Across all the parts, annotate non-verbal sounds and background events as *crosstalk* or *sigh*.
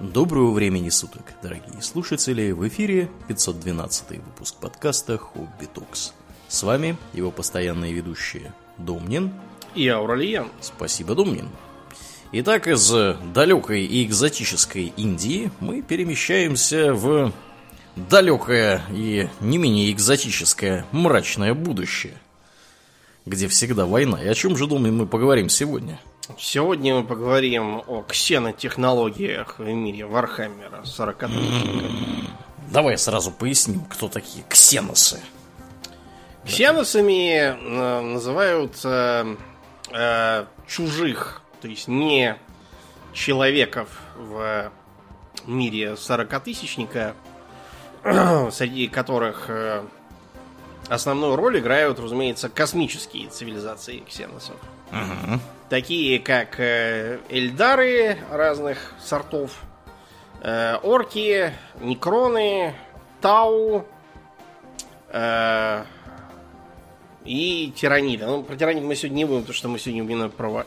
Доброго времени суток, дорогие слушатели! В эфире 512 выпуск подкаста «Хобби Токс». С вами его постоянные ведущие Домнин и Ауралиен. Спасибо, Домнин. Итак, из далекой и экзотической Индии мы перемещаемся в далекое и не менее экзотическое мрачное будущее, где всегда война. И о чем же, думаю, мы поговорим сегодня? Сегодня мы поговорим о ксенотехнологиях в мире Вархаммера 40 Давай сразу поясним, кто такие ксеносы. Ксеносами э, называют э, э, чужих, то есть не человеков в мире 40-тысячника, *clears throat* среди которых э, основную роль играют, разумеется, космические цивилизации ксеносов. Угу. Такие как э, эльдары разных сортов, э, орки, некроны, тау и тираниды. Ну, про тиранид мы сегодня не будем, потому что мы сегодня именно про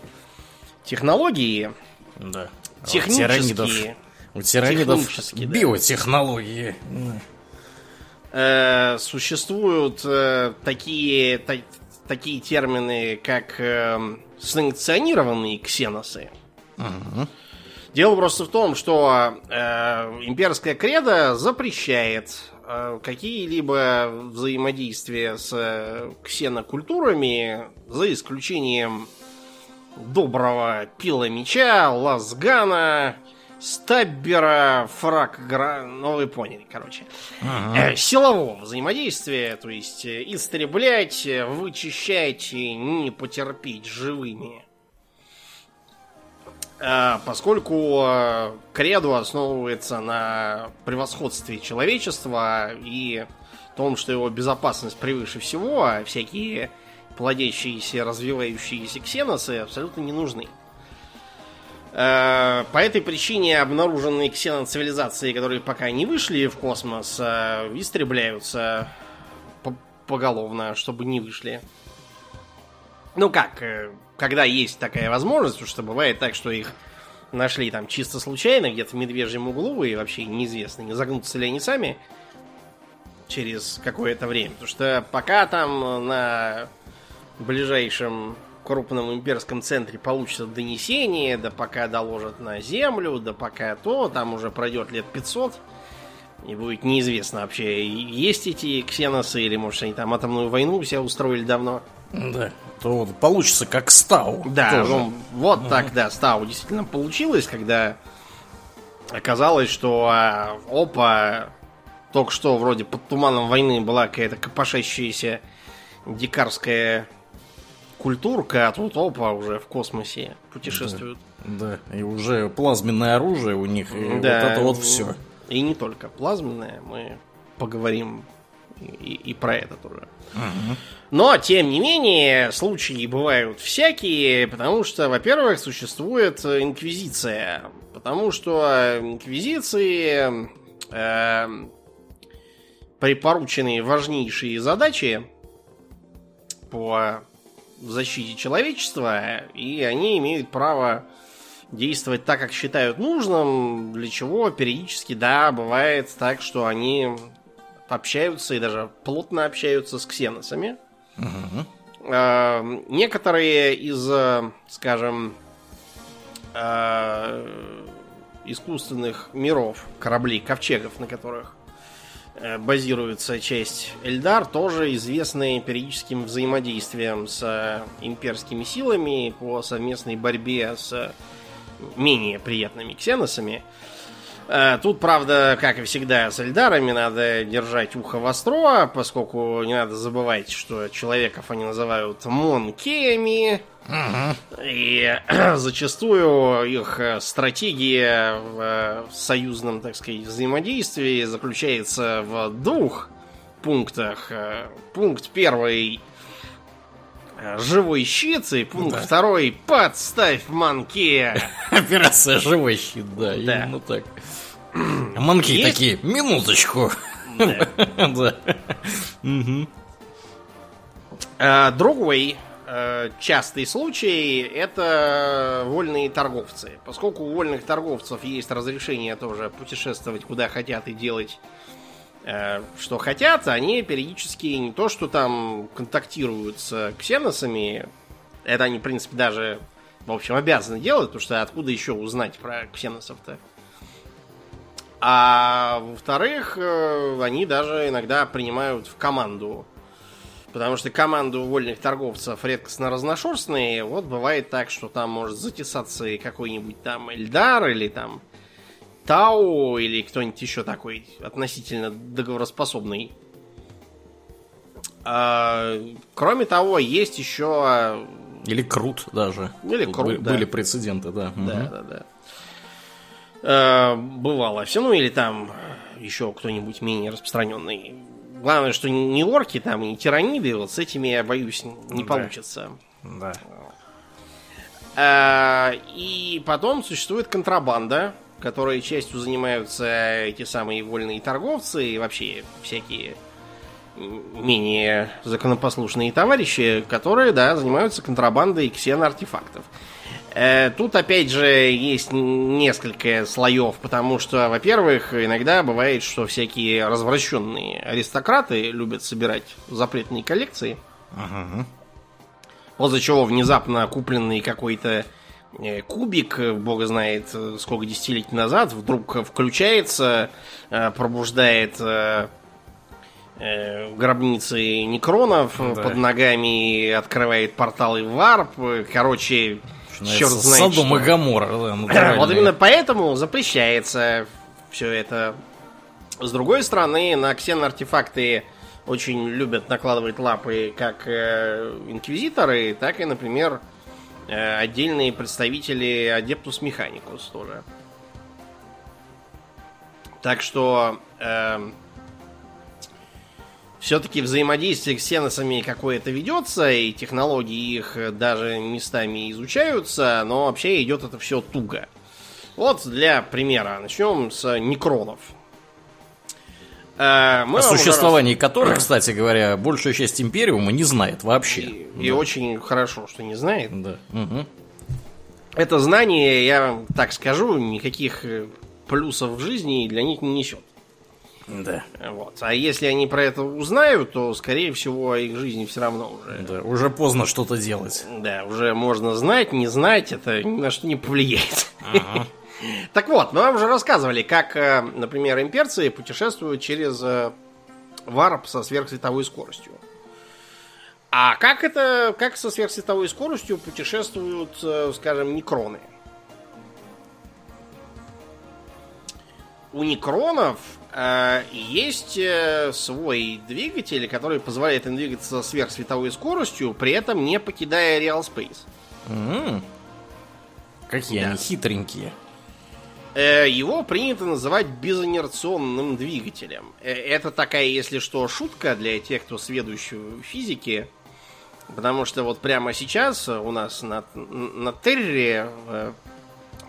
технологии. Да. Технические. У тиранидов биотехнологии. Э, существуют э, такие, та, такие термины, как э, санкционированные ксеносы. Угу. Дело просто в том, что э, имперская кредо запрещает э, какие-либо взаимодействия с э, ксенокультурами, за исключением доброго пила меча, лазгана, стаббера, фраг, гра... ну вы поняли, короче. Ага. Э, силового взаимодействия, то есть э, истреблять, э, вычищать и не потерпеть живыми. Поскольку кредо основывается на превосходстве человечества и том, что его безопасность превыше всего, а всякие плодящиеся, развивающиеся ксеносы абсолютно не нужны. По этой причине обнаруженные ксеноцивилизации, которые пока не вышли в космос, э, истребляются по- поголовно, чтобы не вышли. Ну как, э, когда есть такая возможность, потому что бывает так, что их нашли там чисто случайно, где-то в медвежьем углу, и вообще неизвестно, не загнутся ли они сами через какое-то время. Потому что пока там на ближайшем крупном имперском центре получится донесение, да пока доложат на землю, да пока то, там уже пройдет лет 500, и будет неизвестно вообще, есть эти ксеносы, или, может, они там атомную войну себя устроили давно. Да. То вот получится как Стау. Да, тоже. ну, вот так, да, Стау действительно получилось, когда оказалось, что а, опа, только что вроде под туманом войны была какая-то копошащаяся дикарская культурка, а тут опа, уже в космосе путешествуют. Да, и уже плазменное оружие у них, и Да, вот это вот все. И не только плазменное, мы поговорим и, и про это тоже. Но, тем не менее, случаи бывают всякие, потому что, во-первых, существует инквизиция. Потому что инквизиции э, припоручены важнейшие задачи по защите человечества, и они имеют право действовать так, как считают нужным, для чего периодически, да, бывает так, что они общаются и даже плотно общаются с ксеносами. Э, некоторые из, э, скажем, э, искусственных миров, кораблей, ковчегов, на которых базируется часть Эльдар, тоже известны периодическим взаимодействием с э, имперскими силами по совместной борьбе с менее приятными ксеносами. Э, Тут, правда, как и всегда с Эльдарами, надо держать ухо востро, поскольку не надо забывать, что человеков они называют монкеями. И *clears throat* зачастую их э, стратегия в э, союзном, так сказать, взаимодействии заключается в двух пунктах. Э, Пункт первый э, живой щит, и пункт Да. второй подставь манке. Операция живой щит, да, Да. именно так. Манки Есть? такие, минуточку. Да. *laughs* Да. А, Другой э, частый случай это вольные торговцы. Поскольку у вольных торговцев есть разрешение тоже путешествовать куда хотят и делать э, что хотят, они периодически не то что там контактируют с ксеносами, это они, в принципе, даже, в общем, обязаны делать, потому что откуда еще узнать про ксеносов-то? А во-вторых, э, они даже иногда принимают в команду. Потому что команды у вольных торговцев редкостно разношерстные. Вот бывает так, что там может затесаться какой-нибудь там Эльдар или там Тау или кто-нибудь еще такой относительно договороспособный. А, кроме того, есть еще... Или Крут даже. Или Крут, Были, да. были прецеденты, да. Да, Мгм. да, да. Э, бывало все. Ну или там еще кто-нибудь менее распространенный. Главное, что не орки там, не тираниды, вот с этими, я боюсь, не Да. получится. Да. А, И потом существует контрабанда, которой частью занимаются эти самые вольные торговцы и вообще всякие менее законопослушные товарищи, которые, да, занимаются контрабандой ксеноартефактов. Э, Тут, опять же, есть несколько слоев, потому что, во-первых, иногда бывает, что всякие развращенные аристократы любят собирать запретные коллекции. Ага. За чего внезапно купленный какой-то кубик, э, бог знает э, сколько десятилетий назад, вдруг э, включается, э, пробуждает э, э, гробницы некронов э, Да. под ногами, открывает порталы в варп. э, Короче, черт знает и Гоморра, да, *clears throat* натуральные. Вот именно поэтому запрещается все это. С другой стороны, на ксеноартефакты очень любят накладывать лапы как э, инквизиторы, так и, например, э, отдельные представители Адептус Механикус тоже. Так что все-таки взаимодействие с ксеносами какое-то ведется, и технологии их э, даже местами изучаются, но вообще идет это все туго. Вот для примера начнем с некронов. Э, мы О существовании которых, *clears throat* кстати говоря, большая часть Империума не знает вообще. И, и очень хорошо, что не знает. Да. Мгм. Это знание, я вам так скажу, никаких э, плюсов в жизни для них не несет. Да. Вот. А если они про это узнают, то, скорее всего, их жизни все равно уже. Да, уже поздно что-то делать. Да, уже можно знать, не знать, это ни на что не повлияет. Так вот, мы вам уже рассказывали, как, э, например, имперцы путешествуют через э, варп со сверхсветовой скоростью. А как это, как со сверхсветовой скоростью путешествуют, э, скажем, некроны? У некронов э, есть свой двигатель, который позволяет им двигаться со сверхсветовой скоростью, при этом не покидая реал спейс. М. Какие Да. они хитренькие. Э, Его принято называть безинерционным двигателем. Э, Это такая, если что, шутка для тех, кто сведущий в физике. Потому что вот прямо сейчас у нас на, на Терре в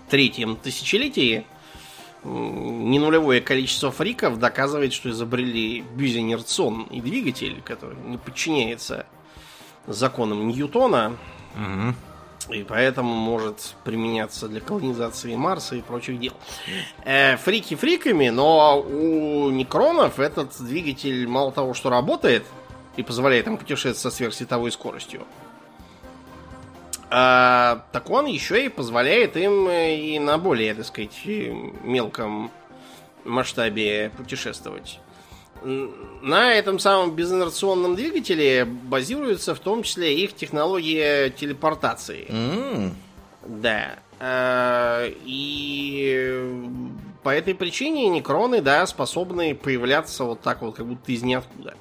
третьем тысячелетии м, ненулевое количество фриков доказывает, что изобрели безинерционный двигатель, который не подчиняется законам Ньютона. Мгм. И поэтому может применяться для колонизации Марса и прочих дел. Э, фрики фриками, но у некронов этот двигатель мало того, что работает и позволяет им путешествовать со сверхсветовой скоростью, а, так он еще и позволяет им э, и на более, так сказать, мелком масштабе путешествовать. На этом самом безинерционном двигателе базируется в том числе их технология телепортации. М. Да. Э, И по этой причине некроны, да, способны появляться вот так вот, как будто из ниоткуда.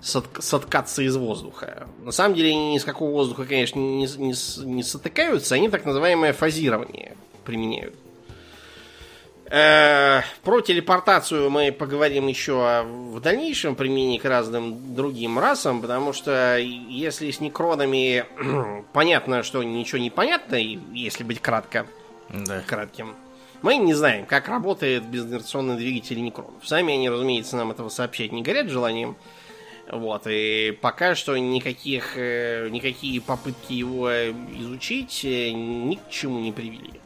Сот- соткаться из воздуха. На самом деле они ни с какого воздуха, конечно, не, не не сотыкаются, они так называемое фазирование применяют. Э, Про телепортацию мы поговорим еще в дальнейшем применении к разным другим расам, потому что если с некронами *clears throat* понятно, что ничего не понятно, если быть кратко, Да. кратким, мы не знаем, как работает безинерционный двигатель некронов. Сами они, разумеется, нам этого сообщать не горят желанием. Вот, и пока что никаких, э, никакие попытки его изучить э, ни к чему не привели.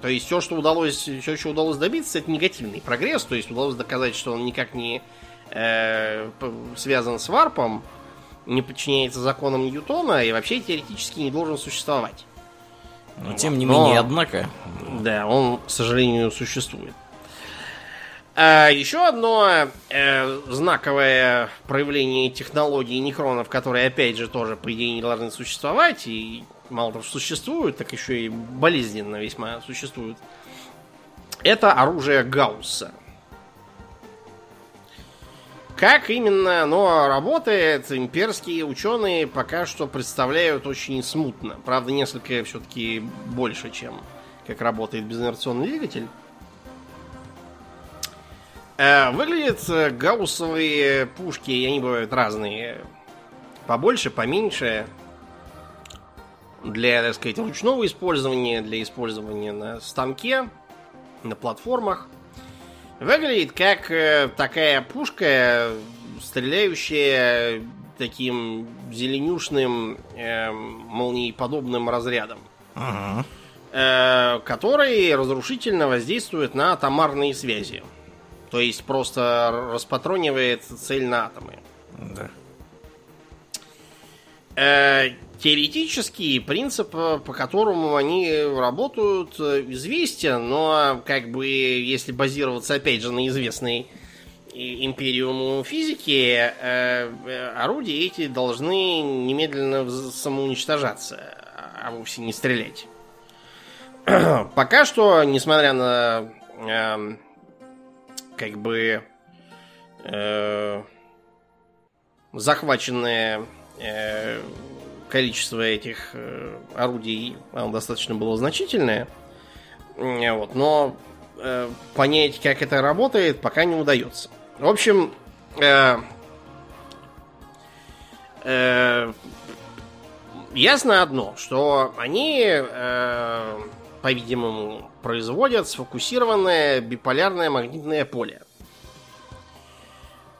То есть все, что удалось, все, что удалось добиться, это негативный прогресс. То есть удалось доказать, что он никак не э, связан с варпом, не подчиняется законам Ньютона и вообще теоретически не должен существовать. Но тем не менее, Но, однако. Да, он, к сожалению, существует. А еще одно э, знаковое проявление технологии некронов, которые, опять же, тоже, по идее, не должны существовать, и мало того, существуют, так еще и болезненно весьма существуют, это оружие Гаусса. Как именно оно работает, имперские ученые пока что представляют очень смутно. Правда, несколько все-таки больше, чем как работает безинерционный двигатель. Э, выглядят гауссовые пушки, они бывают разные. Побольше, поменьше. Для, так сказать, ручного использования, для использования на станке, на платформах. Выглядит как э, такая пушка, стреляющая таким зеленюшным э, молниеподобным разрядом. Ага. Э, который разрушительно воздействует на атомарные связи. То есть просто распатронивает цель на атомы. Да. Э, теоретически принцип, по которому они работают, известен, но как бы если базироваться опять же на известной империуму физики, э, орудия эти должны немедленно самоуничтожаться, а вовсе не стрелять. *clears throat* Пока что, несмотря на э, как бы э, захваченное э, количество этих э, орудий оно достаточно было значительное. Вот, но э, понять, как это работает, пока не удается. В общем, э, э, ясно одно, что они, э, по-видимому, производят сфокусированное биполярное магнитное поле.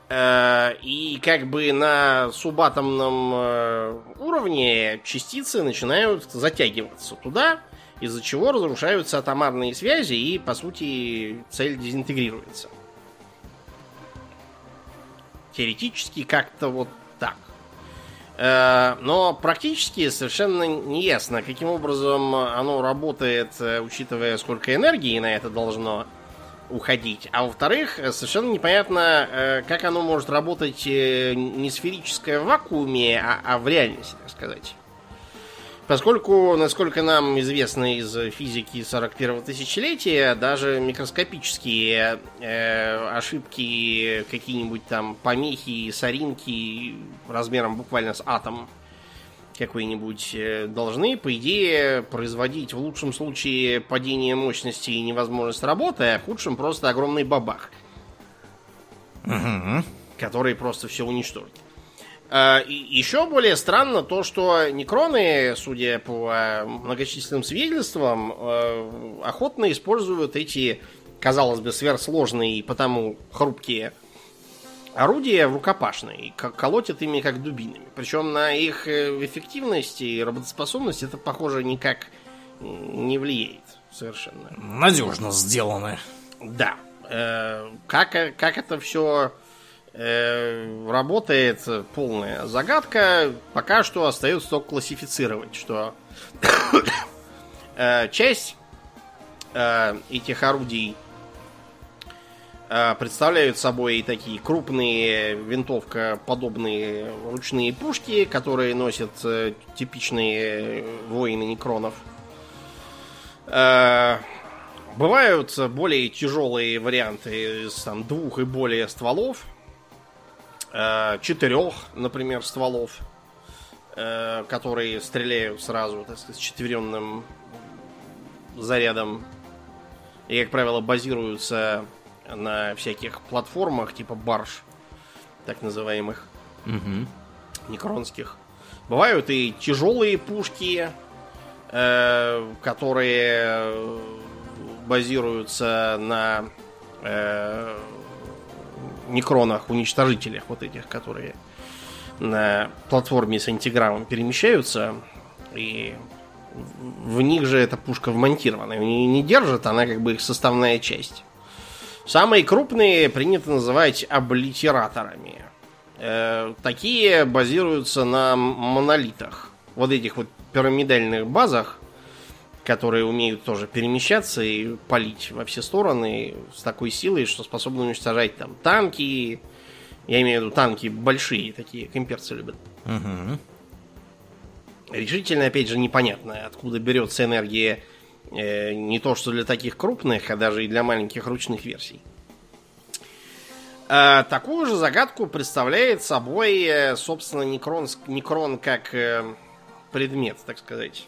Э, и как бы на субатомном э, уровне частицы начинают затягиваться туда, из-за чего разрушаются атомарные связи и, по сути, цель дезинтегрируется. Теоретически как-то вот так. Э, но практически совершенно не ясно, каким образом оно работает, учитывая, сколько энергии на это должно уходить. А во-вторых, совершенно непонятно, э, как оно может работать не сферическое в вакууме, а, а в реальности, так сказать. Поскольку, насколько нам известно из физики 41-го тысячелетия, даже микроскопические э, ошибки, какие-нибудь там помехи, соринки размером буквально с атом какой-нибудь э, должны, по идее, производить в лучшем случае падение мощности и невозможность работы, а в худшем просто огромный бабах. Угу. Который просто все уничтожит. А, еще более странно то, что некроны, судя по а, многочисленным свидетельствам, а, охотно используют эти, казалось бы, сверхсложные и потому хрупкие орудия и колотят ими как дубинами. Причем на их э, эффективность и работоспособность это, похоже, никак не влияет совершенно. Надежно сделаны. Да. Э, как, как это все э, работает полная загадка. Пока что остается только классифицировать, что *coughs* э, часть э, этих орудий э, представляют собой такие крупные винтовка-подобные ручные пушки, которые носят э, типичные воины некронов. Э, бывают более тяжелые варианты из там, двух и более стволов э, четырех, например, стволов, э, которые стреляют сразу, так сказать, с четверенным зарядом. И, как правило, базируются на всяких платформах, типа барж, так называемых, угу. некронских. Бывают и тяжелые пушки, э, которые базируются на э, некронах-уничтожителях вот этих, которые на платформе с антиграммом перемещаются. И в них же эта пушка вмонтирована. Они не держит, она как бы их составная часть. Самые крупные принято называть облитераторами. Э, такие базируются на монолитах. Вот этих вот пирамидальных базах, которые умеют тоже перемещаться и палить во все стороны с такой силой, что способны уничтожать там танки. Я имею в виду танки большие, такие, как имперцы любят. Угу. Решительно, опять же, непонятно, откуда берется энергия не то что для таких крупных, а даже и для маленьких ручных версий. А, такую же загадку представляет собой, э, собственно, Некрон, Некрон как э, предмет, так сказать,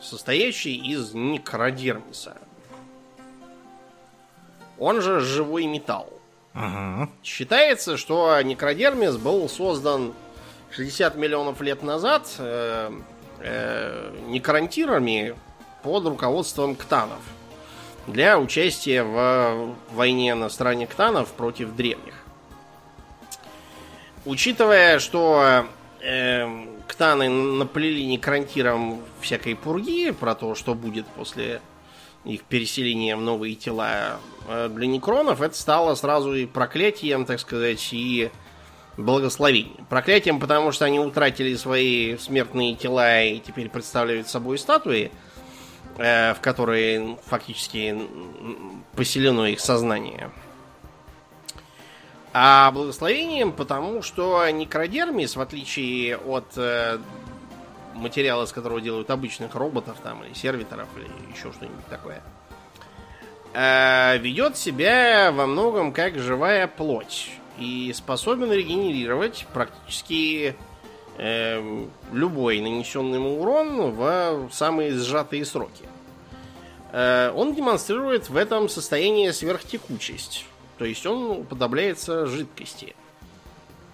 состоящий из некродермиса. Он же живой металл. Ага. Считается, что некродермис был создан 60 миллионов лет назад э, э, некрантирами под руководством ктанов для участия в войне на стороне ктанов против древних. Учитывая, что э, ктаны наплели некрантиром всякой пурги про то, что будет после их переселения в новые тела э, для некронов, это стало сразу и проклятием, так сказать, и благословением. Проклятием, потому что они утратили свои смертные тела и теперь представляют собой статуи, в которые фактически поселено их сознание. А благословением, потому что некродермис, в отличие от э, материала, из которого делают обычных роботов там, или сервиторов, или еще что-нибудь такое, э, ведет себя во многом как живая плоть и способен регенерировать практически э, любой нанесенный ему урон в самые сжатые сроки. Э, он демонстрирует в этом состоянии сверхтекучесть. То есть он уподобляется жидкости.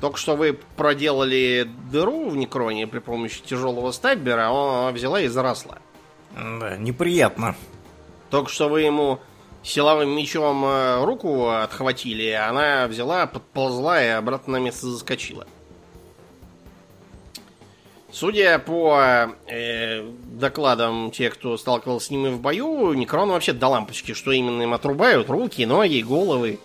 Только что вы проделали дыру в некроне при помощи тяжелого стаббера, а она взяла и заросла. Да, неприятно. Только что вы ему силовым мечом э, руку отхватили, она взяла, подползла и обратно на место заскочила. Судя по э, докладам тех, кто сталкивался с ними в бою, Некрон вообще до лампочки, что именно им отрубают, руки, ноги, головы.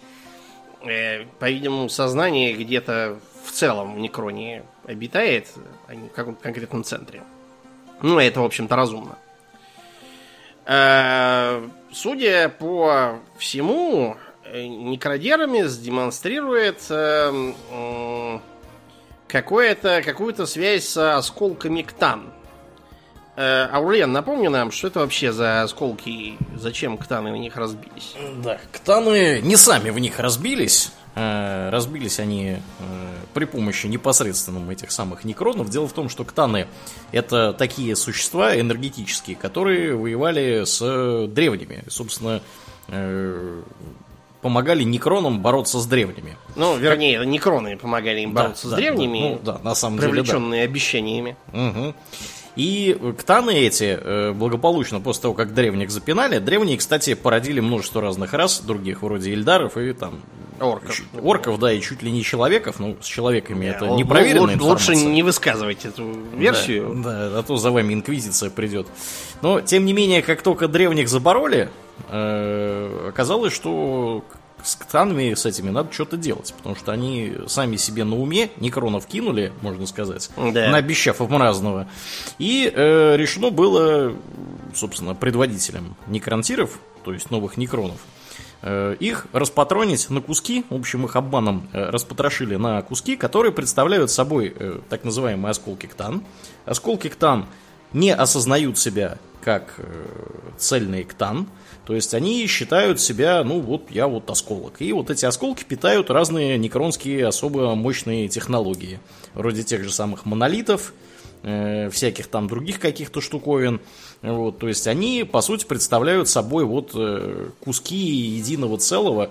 Э, по-видимому, сознание где-то в целом в Некроне обитает, а не в каком-то конкретном центре. Ну, это, в общем-то, разумно. Э, судя по всему, э, Некродермис демонстрирует э, э, какое-то, какую-то связь с осколками ктан. Э, Аурлен, напомни нам, что это вообще за осколки и зачем ктаны в них разбились? Да, ктаны не сами в них разбились. Э, разбились они э, при помощи непосредственным этих самых некронов. Дело в том, что ктаны это такие существа энергетические, которые воевали с древними. Собственно, э, помогали некронам бороться с древними. Ну, вернее, некроны помогали им бороться да, с древними, да, ну, да, на самом привлеченные деле, да. обещаниями. Угу. И ктаны эти э, благополучно после того, как древних запинали, древние, кстати, породили множество разных рас, других вроде Ильдаров и там орков. Орков, да, и чуть ли не человеков, ну, с человеками это не проверенная информация. Лучше не высказывать эту версию. Да, да, а то за вами инквизиция придет. Но, тем не менее, как только древних забороли, э, оказалось, что с ктанами с этими надо что-то делать, потому что они сами себе на уме некронов кинули, можно сказать, да. наобещав им разного. И э, решено было, собственно, предводителем некронтиров, то есть новых некронов, их распатронить на куски, в общем, их обманом э, распотрошили на куски, которые представляют собой э, так называемые осколки ктан. Осколки ктан не осознают себя как э, цельный ктан, то есть они считают себя, ну вот я вот осколок. И вот эти осколки питают разные некронские особо мощные технологии. Вроде тех же самых монолитов, э, всяких там других каких-то штуковин. Вот, то есть они, по сути, представляют собой вот э, куски единого целого,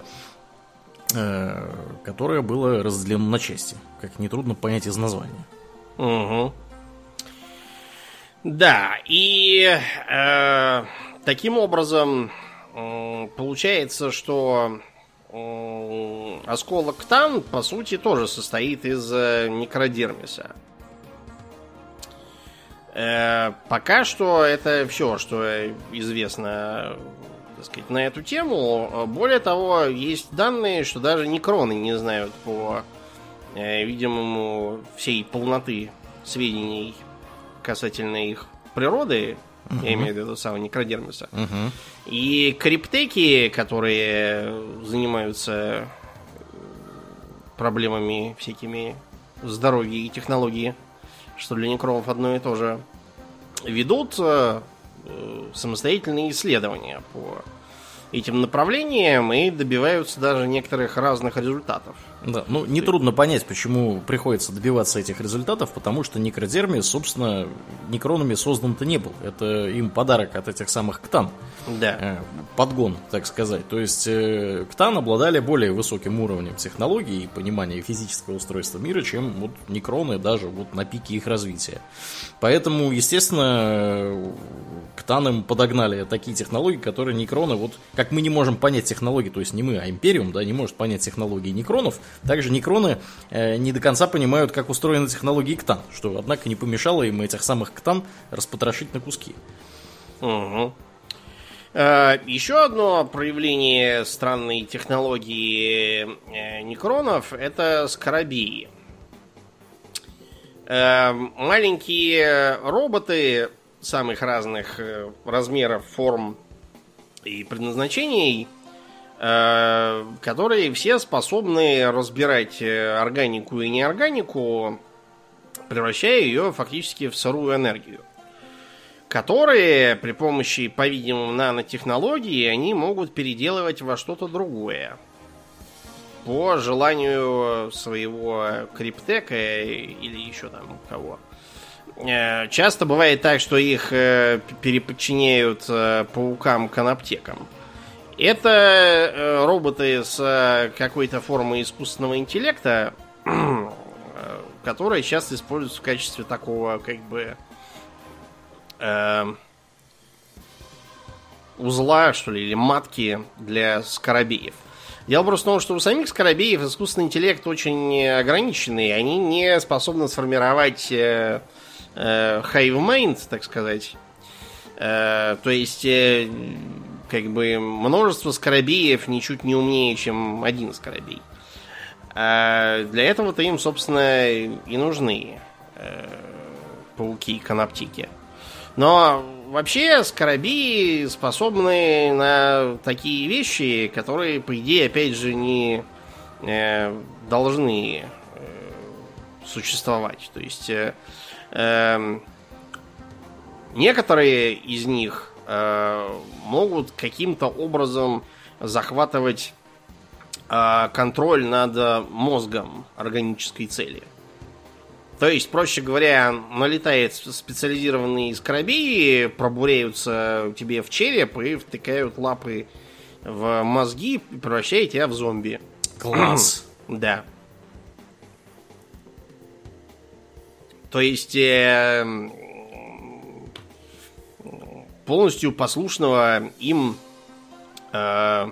э, которое было разделено на части. Как нетрудно понять из названия. Угу. Да, и э, таким образом получается, что осколок Ктан, по сути, тоже состоит из э, некродермиса. Э, пока что это все, что известно так сказать, на эту тему. Более того, есть данные, что даже некроны не знают по э, видимому всей полноты сведений касательно их природы, uh-huh. я имею в виду самого некродермиса. Uh-huh. И криптеки, которые занимаются проблемами всякими здоровья и технологии, что для некромов одно и то же, ведут э, самостоятельные исследования по этим направлениям и добиваются даже некоторых разных результатов. Да, ну нетрудно понять, почему приходится добиваться этих результатов, потому что некродерми, собственно, некронами создан-то не был. Это им подарок от этих самых ктан. Да. Э, подгон, так сказать. То есть э, ктан обладали более высоким уровнем технологий и понимания физического устройства мира, чем вот некроны даже вот на пике их развития. Поэтому, естественно, ктанам подогнали такие технологии, которые некроны, вот как мы не можем понять технологии, то есть не мы, а Империум, да, не может понять технологии некронов, также некроны э, не до конца понимают, как устроены технологии ктан, что, однако, не помешало им этих самых ктан распотрошить на куски. Угу. Э, еще одно проявление странной технологии э, некронов это скоробеи. Э, маленькие роботы самых разных э, размеров, форм и предназначений, которые все способны разбирать э, органику и неорганику, превращая ее фактически в сырую энергию. Которые при помощи, по-видимому, нанотехнологии они могут переделывать во что-то другое. По желанию своего криптека или еще там кого. Э, часто бывает так, что их э, переподчиняют э, паукам-канаптекам. Это роботы с какой-то формой искусственного интеллекта, *clears throat* которые часто используются в качестве такого, как бы, узла, что ли, или матки для скоробеев. Дело просто в том, что у самих скоробеев искусственный интеллект очень ограниченный. Они не способны сформировать э, hive mind, так сказать. Э, то есть, э, как бы, множество скоробеев ничуть не умнее, чем один скоробей. А для этого-то им, собственно, и нужны э, пауки-канаптики. Но вообще скоробеи способны на такие вещи, которые, по идее, опять же, не э, должны э, существовать. То есть э, Эм, некоторые из них э, могут каким-то образом захватывать э, контроль над мозгом органической цели. То есть, проще говоря, налетает специализированные скоробеи, пробуряются тебе в череп и втыкают лапы в мозги, превращая тебя в зомби. Класс. *clears throat* да. То есть э, полностью послушного им э,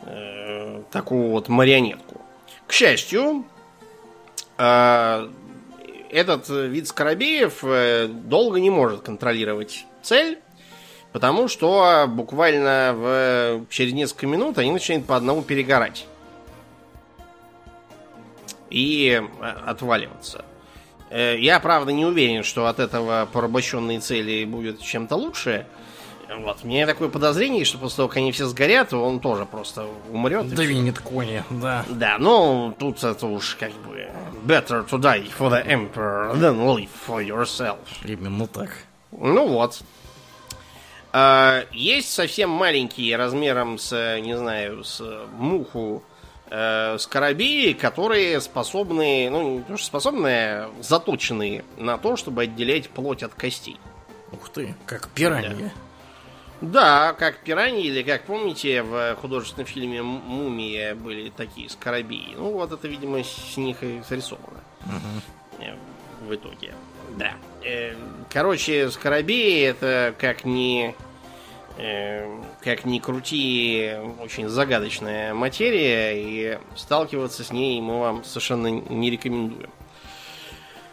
э, такую вот марионетку. К счастью, э, этот вид скоробеев э, долго не может контролировать цель, потому что буквально в, через несколько минут они начинают по одному перегорать и э, отваливаться. Э, я, правда, не уверен, что от этого порабощенные цели будет чем-то лучше. Вот, у меня такое подозрение, что после того, как они все сгорят, он тоже просто умрет. Двинет кони, да. Да, ну, тут это уж как бы better to die for the emperor than live for yourself. Именно так. Ну вот. А, есть совсем маленькие размером с, не знаю, с муху э, скоробеи, которые способны, ну, не то что способны, заточенные на то, чтобы отделять плоть от костей. Ух ты, как пираньи. Да. Да, как пираньи, или как помните, в художественном фильме Мумия были такие скоробеи. Ну, вот это, видимо, с них и срисовано. Угу. В итоге. Да. Э, короче, скоробеи это как не Э, как ни крути, очень загадочная материя, и сталкиваться с ней мы вам совершенно не рекомендуем.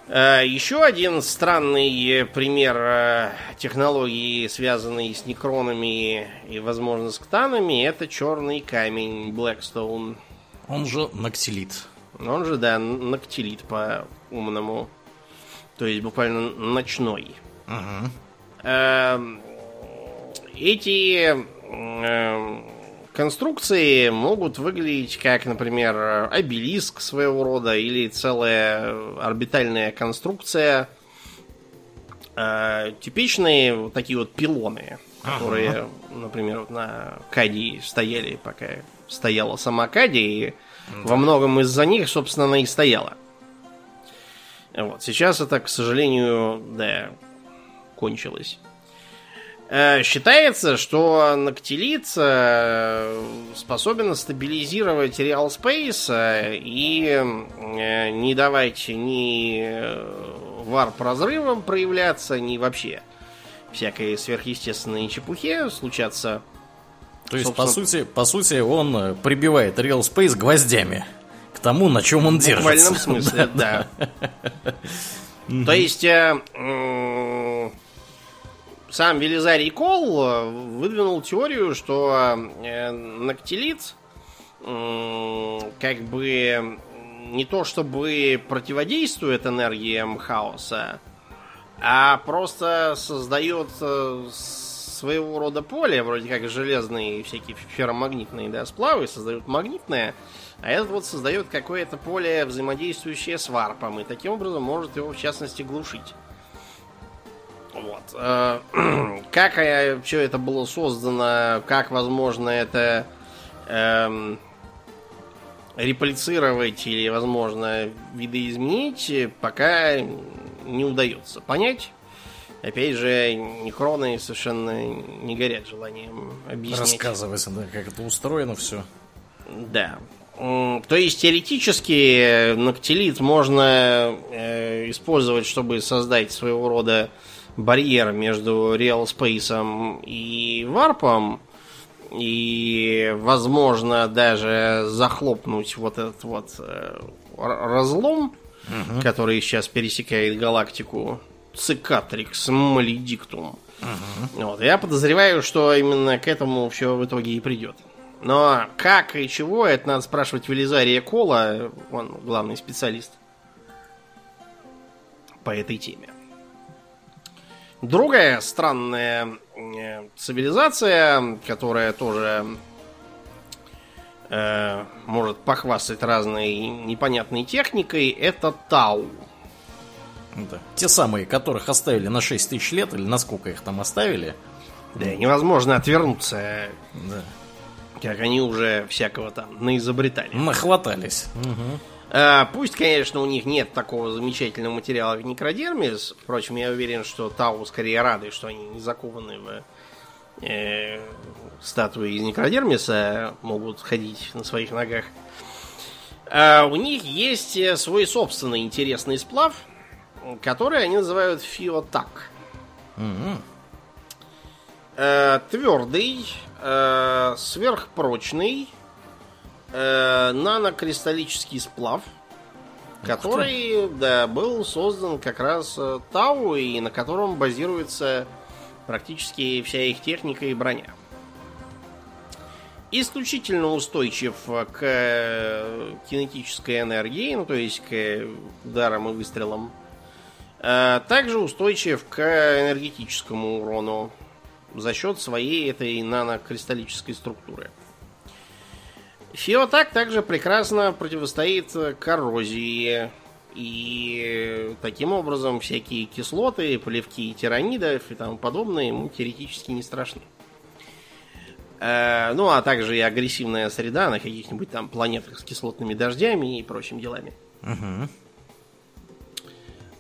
Э, еще один странный пример э, технологии, связанной с некронами и, возможно, с ктанами, это черный камень Blackstone. Он же нактилит. Он же, да, нактилит по-умному. То есть буквально ночной. Угу. Эти эм, конструкции могут выглядеть как, например, обелиск своего рода или целая орбитальная конструкция. Э, типичные вот такие вот пилоны, которые, ага. например, на Кадии стояли, пока стояла сама Кадия, и да. во многом из-за них, собственно, она и стояла. Вот. Сейчас это, к сожалению, да, кончилось. Э, считается, что нактилит э, способен стабилизировать реал спейс э, и не давать ни варп разрывам проявляться, ни вообще всякой сверхъестественной чепухе случаться. То есть, собственно... по сути, по сути, он прибивает Real Space гвоздями к тому, на чем он держится. В буквальном смысле, да. *laughs* То есть, сам Велизарий Кол э, выдвинул теорию, что э, нактилит как бы не то чтобы противодействует энергиям хаоса, а просто создает э, своего рода поле, вроде как железные всякие ферромагнитные да, сплавы создают магнитное, а этот вот создает какое-то поле, взаимодействующее с варпом, и таким образом может его в частности глушить. Вот. Э, *clears throat* как все это было создано, как возможно это эм, реплицировать или, возможно, видоизменить, пока не удается понять. Опять же, некроны совершенно не горят желанием объяснять. Рассказывать, да, как это устроено все. Да. То есть теоретически ноктилит можно э, использовать, чтобы создать своего рода барьер между Real Space и варпом, и, возможно, даже захлопнуть вот этот вот э, разлом, угу. который сейчас пересекает галактику, Цикатрикс Маледиктум. Угу. Вот, я подозреваю, что именно к этому все в итоге и придет. Но как и чего, это надо спрашивать Велизария Кола, он главный специалист по этой теме. Другая странная э, цивилизация, которая тоже э, может похвастать разной непонятной техникой, это Тау. Да. Те самые, которых оставили на 6 тысяч лет, или насколько их там оставили. Да, невозможно отвернуться. Да. Как они уже всякого там наизобретали. Нахватались. Угу. А, пусть, конечно, у них нет такого замечательного материала, как Некродермис. Впрочем, я уверен, что Тау скорее рады, что они не закованы в э, статуи из Некродермиса, могут ходить на своих ногах. А у них есть э, свой собственный интересный сплав, который они называют фиотак. Mm-hmm. Э, твердый, э, сверхпрочный, э, нанокристаллический сплав, который да, был создан как раз э, Тау, и на котором базируется практически вся их техника и броня. Исключительно устойчив к э, кинетической энергии, ну то есть к ударам и выстрелам. Э, также устойчив к энергетическому урону за счет своей этой нанокристаллической структуры. Феотак также прекрасно противостоит коррозии. И таким образом всякие кислоты, плевки тиранидов и тому подобное ему теоретически не страшны. Э, ну, а также и агрессивная среда на каких-нибудь там планетах с кислотными дождями и прочими делами. Угу.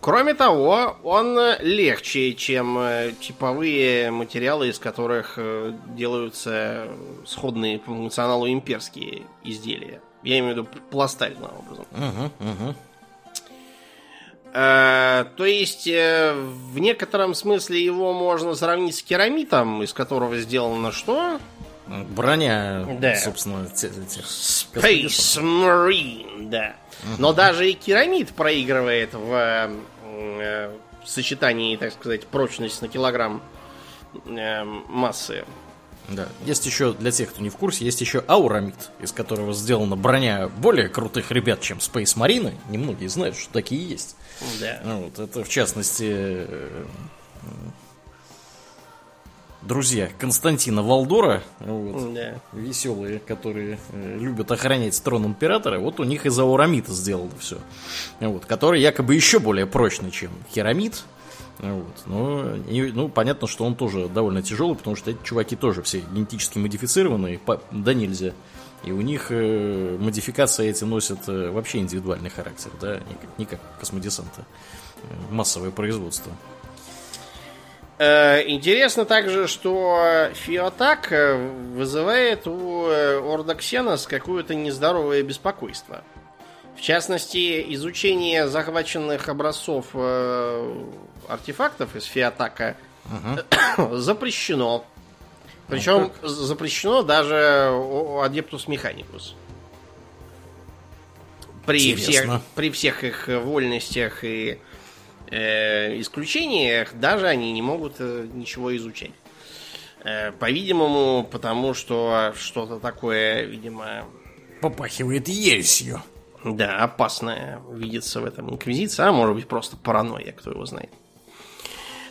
Кроме того, он легче, чем э, типовые материалы, из которых э, делаются сходные по функционалу имперские изделия. Я имею в виду пластальным образом. Угу, угу. Э, то есть, э, в некотором смысле его можно сравнить с керамитом, из которого сделано что? Броня, Да. собственно, те- тех Space Marine, да. Но даже и керамид проигрывает в э, э, сочетании, так сказать, прочность на килограмм э, массы. Да. Есть еще, для тех, кто не в курсе, есть еще Аурамид, из которого сделана броня более крутых ребят, чем Space Marine. Немногие знают, что такие есть. Да. Вот, это, в частности, э, друзья Константина Валдора, вот, Да. веселые, которые э, любят охранять трон императора, вот у них из аурамита сделано все. Вот, который якобы еще более прочный, чем керамид. Вот. Но, и, ну, понятно, что он тоже довольно тяжелый, потому что эти чуваки тоже все генетически модифицированные, по- да нельзя. И у них э, модификации эти носят э, вообще индивидуальный характер, да, не как, не как космодесанта. Э, Массовое производство. Э, Интересно также, что Фиотак э, вызывает у э, Орда Ксенос какое-то нездоровое беспокойство. В частности, изучение захваченных образцов артефактов из Фиотака *coughs* запрещено. Причем запрещено даже у Адептус Механикус. При всех, при всех их вольностях и э, исключениях даже они не могут э, ничего изучать. Э, По-видимому, потому что что-то такое, видимо, Попахивает ересью. да, опасное видится в этом инквизиция, а может быть просто паранойя, кто его знает.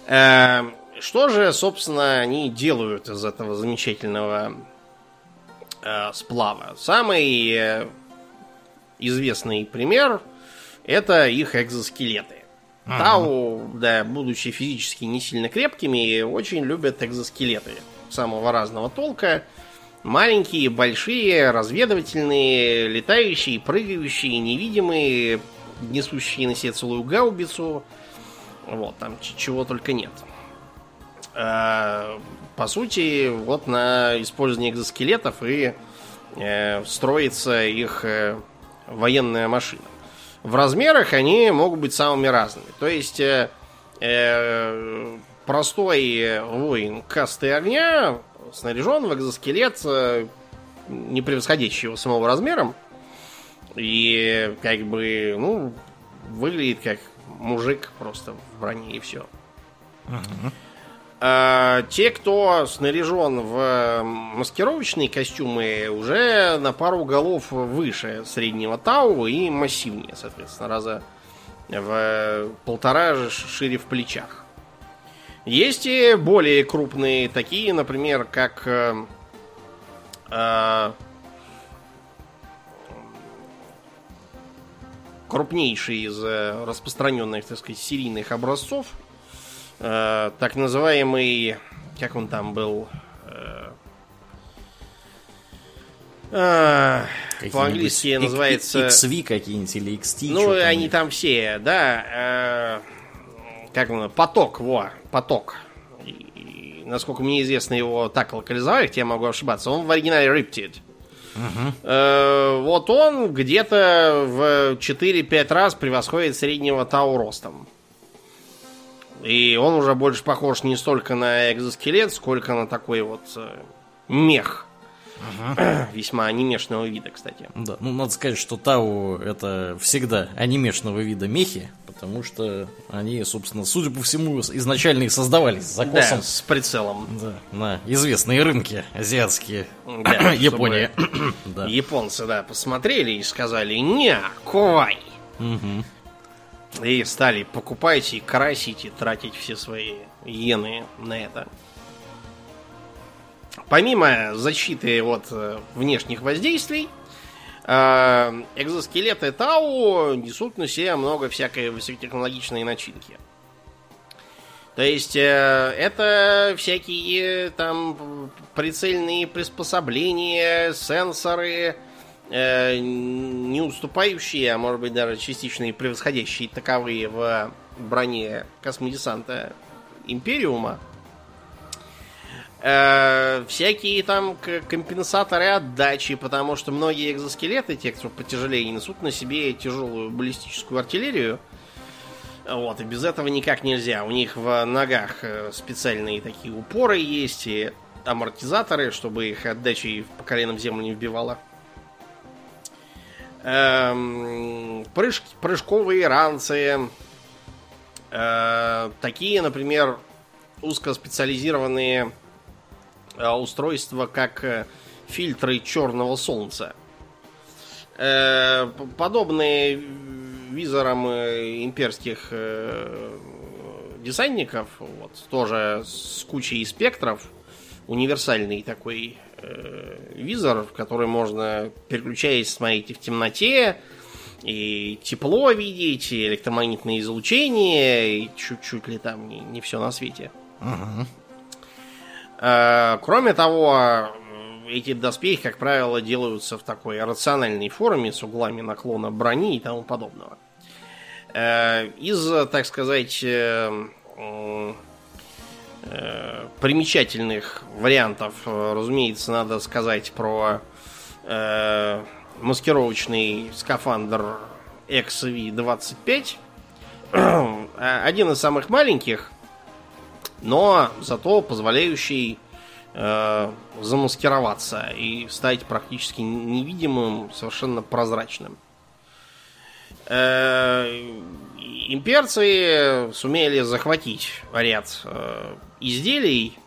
Э, Что же, собственно, они делают из этого замечательного э, сплава? Самый э, известный пример это их экзоскелеты. Тау, да, будучи физически не сильно крепкими, очень любят экзоскелеты самого разного толка. Маленькие, большие, разведывательные, летающие, прыгающие, невидимые, несущие на себе целую гаубицу. Вот, там чего только нет. А, По сути, вот на использовании экзоскелетов и э, строится их э, военная машина. В размерах они могут быть самыми разными. То есть э, э, простой воин касты огня снаряжен в экзоскелет, э, не превосходящий его самого размером. И как бы, ну, выглядит как мужик просто в броне и все. А, те, кто снаряжен в маскировочные костюмы, уже на пару голов выше среднего Тау и массивнее, соответственно, раза в полтора ж- шире в плечах. Есть и более крупные, такие, например, как э, э, крупнейший из э, распространенных, так сказать, серийных образцов, э, так называемый, как он там был, э, э, по-английски Какие-нибудь называется... XV какие-нибудь или XT. Ну, они там все, да. э, как он, поток, во, поток. И- насколько мне известно, его так локализовали, хотя я могу ошибаться. Он в оригинале Riptide. Э, вот он где-то в 4-5 раз превосходит среднего Тау ростом. И он уже больше похож не столько на экзоскелет, сколько на такой вот э, мех. *clears throat* Весьма анимешного вида, кстати. Да, ну надо сказать, что Тау это всегда анимешного вида мехи, потому что они, собственно, судя по всему, изначально и создавались с закосом Да, с прицелом. да, на известные рынки азиатские. Да, *coughs* Япония. *coughs* да. Японцы, да, посмотрели и сказали «Не, кувай!» Мгм. И стали покупать и красить, и тратить все свои иены на это. Помимо защиты от э, внешних воздействий, э, экзоскелеты Тау несут на себе много всякой высокотехнологичной начинки. То есть э, это всякие там прицельные приспособления, сенсоры, не уступающие, а может быть даже частично и превосходящие таковые в броне космодесанта Империума. Э, всякие там компенсаторы отдачи, потому что многие экзоскелеты, те, кто потяжелее, несут на себе тяжелую баллистическую артиллерию. Вот, и без этого никак нельзя. У них в ногах э, специальные такие упоры есть и амортизаторы, чтобы их отдачей по коленам землю не вбивало. Эм, прыжки, прыжковые ранцы. Э, такие, например, узкоспециализированные э, устройства, как э, фильтры черного солнца. Э, подобные визорам э, имперских э, десантников, вот, тоже с кучей спектров, универсальный такой визор, в который можно, переключаясь, смотреть и в темноте, и тепло видеть, и электромагнитное излучение, и чуть-чуть ли там не, не все на свете. Угу. Э, кроме того, эти доспехи, как правило, делаются в такой рациональной форме с углами наклона брони и тому подобного. Э, из, так сказать, э, э, примечательных вариантов, разумеется, надо сказать про маскировочный скафандр XV-25. Один из самых маленьких, но зато позволяющий э, замаскироваться и стать практически невидимым, совершенно прозрачным. Э, имперцы сумели захватить ряд э, изделий,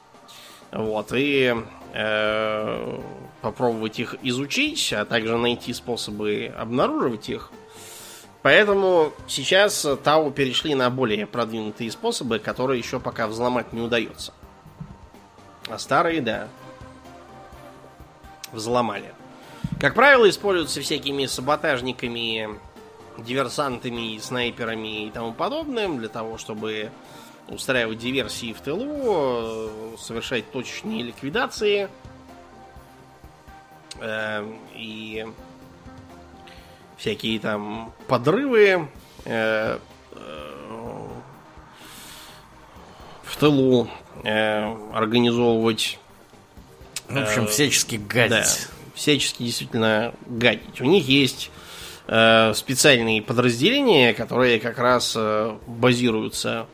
вот, и э, попробовать их изучить, а также найти способы обнаруживать их. Поэтому сейчас Тау перешли на более продвинутые способы, которые еще пока взломать не удается. А старые, да, взломали. Как правило, используются всякими саботажниками, диверсантами, снайперами и тому подобным для того, чтобы устраивать диверсии в тылу, совершать точечные ликвидации э, и всякие там подрывы э, э, в тылу э, организовывать. В общем, всячески гадить. Да, всячески действительно гадить. У них есть э, специальные подразделения, которые как раз э, базируются,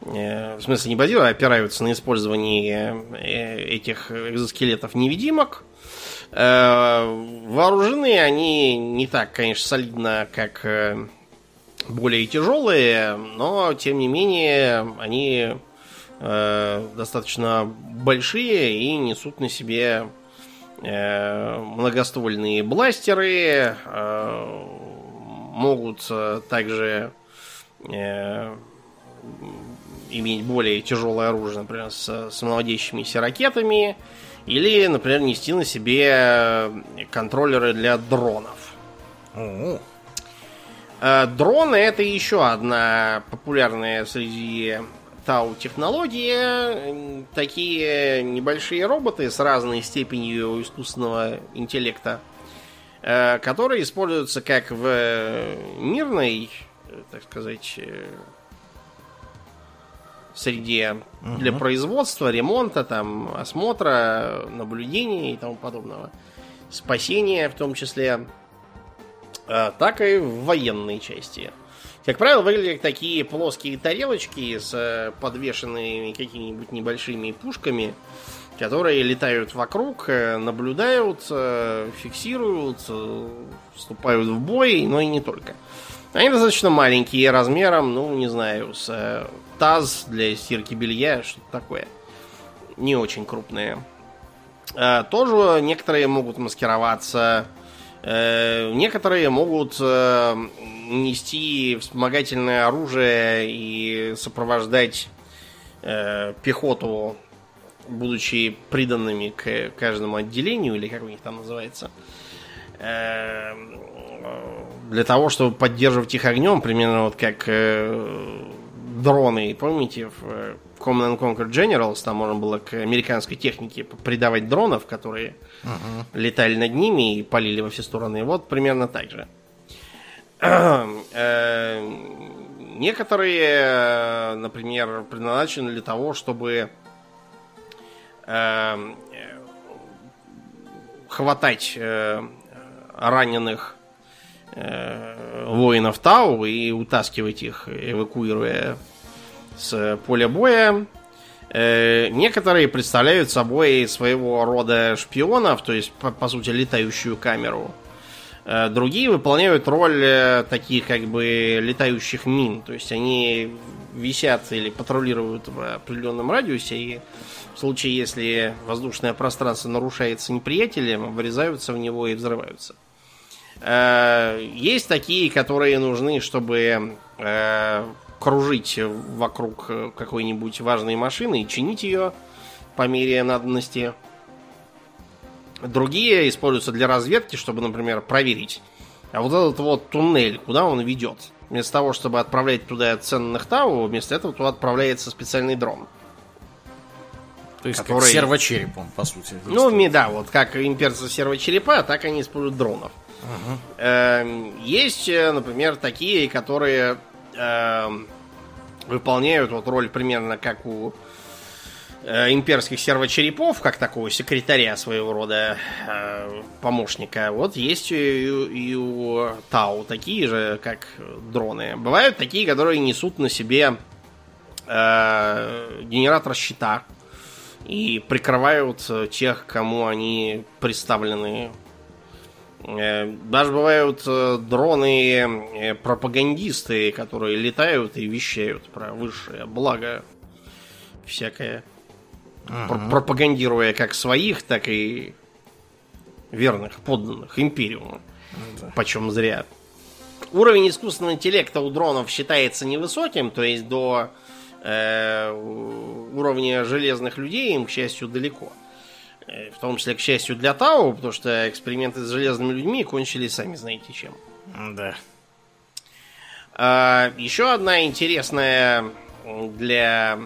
э, в смысле не базируются, а опираются на использовании э, этих экзоскелетов невидимок. Э, вооружены они не так, конечно, солидно, как э, более тяжелые, но тем не менее они э, достаточно большие и несут на себе э, многоствольные бластеры, э, могут э, также э, иметь более тяжелое оружие, например, с самоводящимися ракетами, или, например, нести на себе контроллеры для дронов. О-о. Дроны это еще одна популярная среди Тау технология, такие небольшие роботы с разной степенью искусственного интеллекта, э, которые используются как в мирной, так сказать, э, среде угу. для производства, ремонта, там, осмотра, наблюдения и тому подобного. Спасения в том числе, э, так и в военной части. Как правило, выглядят такие плоские тарелочки с э, подвешенными какими-нибудь небольшими пушками, которые летают вокруг, э, наблюдают, э, фиксируют, вступают в бой, но и не только. Они достаточно маленькие размером, ну, не знаю, с таз для стирки белья, что-то такое. Не очень крупные. Тоже некоторые могут маскироваться некоторые могут э, нести вспомогательное оружие и сопровождать э, пехоту, будучи приданными к каждому отделению, или как у них там называется, для того, чтобы поддерживать их огнем, примерно вот как дроны, помните, в Command and Conquer Generals, там можно было к американской технике придавать дронов, которые uh-huh. летали над ними и полили во все стороны. Вот примерно так же. *clears throat* Э, некоторые, например, предназначены для того, чтобы э, хватать э, раненых воинов Тау и утаскивать их, эвакуируя с поля боя. Э, некоторые представляют собой своего рода шпионов, то есть, по, по сути, летающую камеру. Э, другие выполняют роль э, таких, как бы, летающих мин. То есть, они висят или патрулируют в определенном радиусе, и в случае, если воздушное пространство нарушается неприятелем, врезаются в него и взрываются. Есть такие, которые нужны, чтобы кружить вокруг какой-нибудь важной машины и чинить ее по мере надобности. Другие используются для разведки, чтобы, например, проверить. А вот этот вот туннель, куда он ведет? Вместо того, чтобы отправлять туда ценных тау, вместо этого туда отправляется специальный дрон. То есть который... как сервочерепом, по сути. Ну, да, вот как имперцы сервочерепа, так они используют дронов. Угу. Есть, э, например, такие, которые э, выполняют вот роль примерно как у э, имперских сервочерепов, как такого секретаря своего рода э, помощника. Вот есть и, и у Тау такие же, как дроны. Бывают такие, которые несут на себе э, генератор щита и прикрывают тех, кому они представлены даже бывают э, дроны э, пропагандисты, которые летают и вещают про высшее благо всякое. Ага. Пропагандируя как своих, так и верных, подданных империуму. Да. Почем зря. Уровень искусственного интеллекта у дронов считается невысоким, то есть до э, уровня железных людей им, к счастью, далеко. В том числе, к счастью, для Тау, потому что эксперименты с железными людьми кончились сами знаете чем. Да. А, еще одна интересная для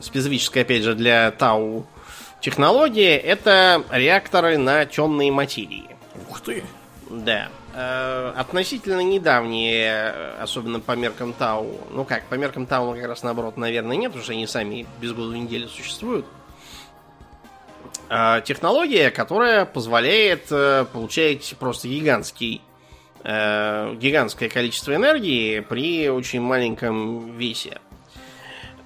специфическая, опять же, для Тау технология это реакторы на темные материи. Ух ты! Да. Э, относительно недавние, особенно по меркам Тау, ну как, по меркам Тау как раз наоборот, наверное, нет, потому что они сами без года недели существуют. А, технология, которая позволяет э, получать просто гигантский э, гигантское количество энергии при очень маленьком весе.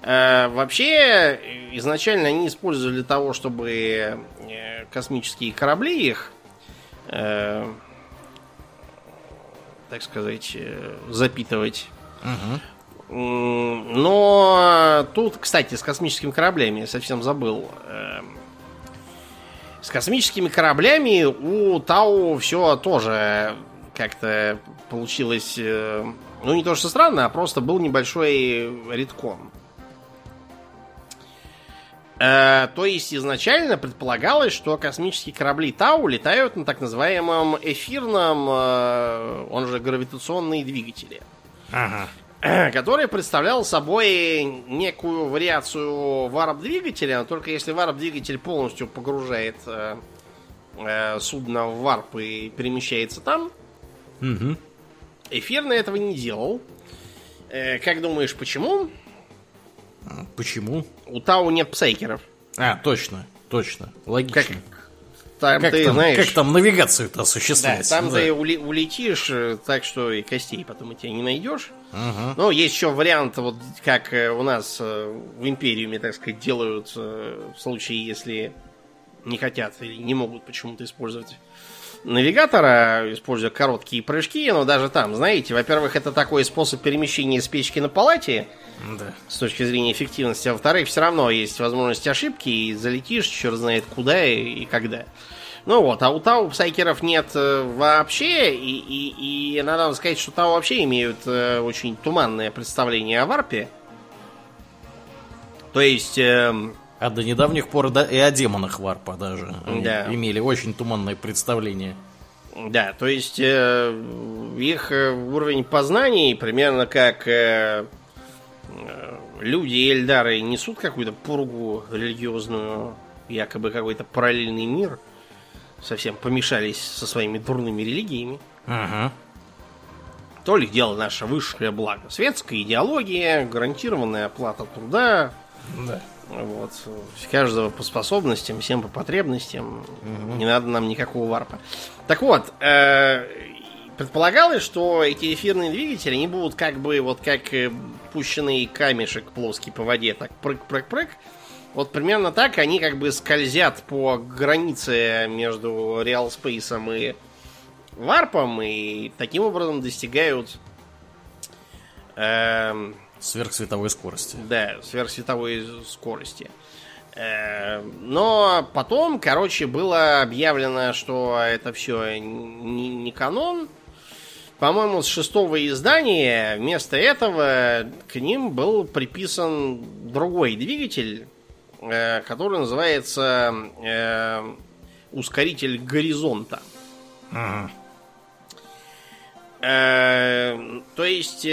Э, вообще, изначально они использовали для того, чтобы космические корабли их, так сказать, запитывать. Угу. Но тут, кстати, с космическими кораблями я совсем забыл. С космическими кораблями у Тау все тоже как-то получилось, э, ну не то что странно, а просто был небольшой редкон. Э, то есть изначально предполагалось, что космические корабли Тау летают на так называемом эфирном, э, он же гравитационные двигатели. Ага. *clears throat* который представлял собой некую вариацию варп-двигателя, но только если варп-двигатель полностью погружает э, э, судно в варп и перемещается там, угу. эфирный этого не делал. Э, как думаешь, почему? Почему? У Тау нет псайкеров. А, точно, точно. Логично. Как, там как, ты, там, знаешь, как там навигацию-то осуществляется. Да, там да. ты ули- улетишь э, так, что и костей потом у тебя не найдешь. Угу. Ну, есть еще вариант, вот как э, у нас э, в Империуме, так сказать, делают в случае, если не хотят или не могут почему-то использовать навигатора, используя короткие прыжки, но даже там, знаете, во-первых, это такой способ перемещения с печки на палате, да. с точки зрения эффективности, а во-вторых, все равно есть возможность ошибки, и залетишь, черт знает куда и, и когда. Ну вот, а у Тау псайкеров нет э, вообще, и, и, и надо сказать, что Тау вообще имеют э, очень туманное представление о варпе. То есть... Э, а до недавних пор да, и о демонах варпа даже да. имели очень туманное представление. Да, то есть э, их э, уровень познаний примерно как э, э, люди и эльдары несут какую-то пургу религиозную, якобы какой-то параллельный мир – совсем помешались со своими дурными религиями. Ага. То ли дело наше высшее благо. Светская идеология, гарантированная оплата труда. Да. Вот. Каждого по способностям, всем по потребностям. Угу. Не надо нам никакого варпа. Так вот, э, предполагалось, что эти эфирные двигатели, они будут как бы вот как э, пущенный камешек плоский по воде, так прыг-прыг-прыг. Вот примерно так они как бы скользят по границе между Real Space и варпом и таким образом достигают эм, сверхсветовой скорости. Да, сверхсветовой скорости. Э, но потом, короче, было объявлено, что это все не, не канон. По-моему, с шестого издания вместо этого к ним был приписан другой двигатель, э, который называется э, ускоритель горизонта. Ага. То есть,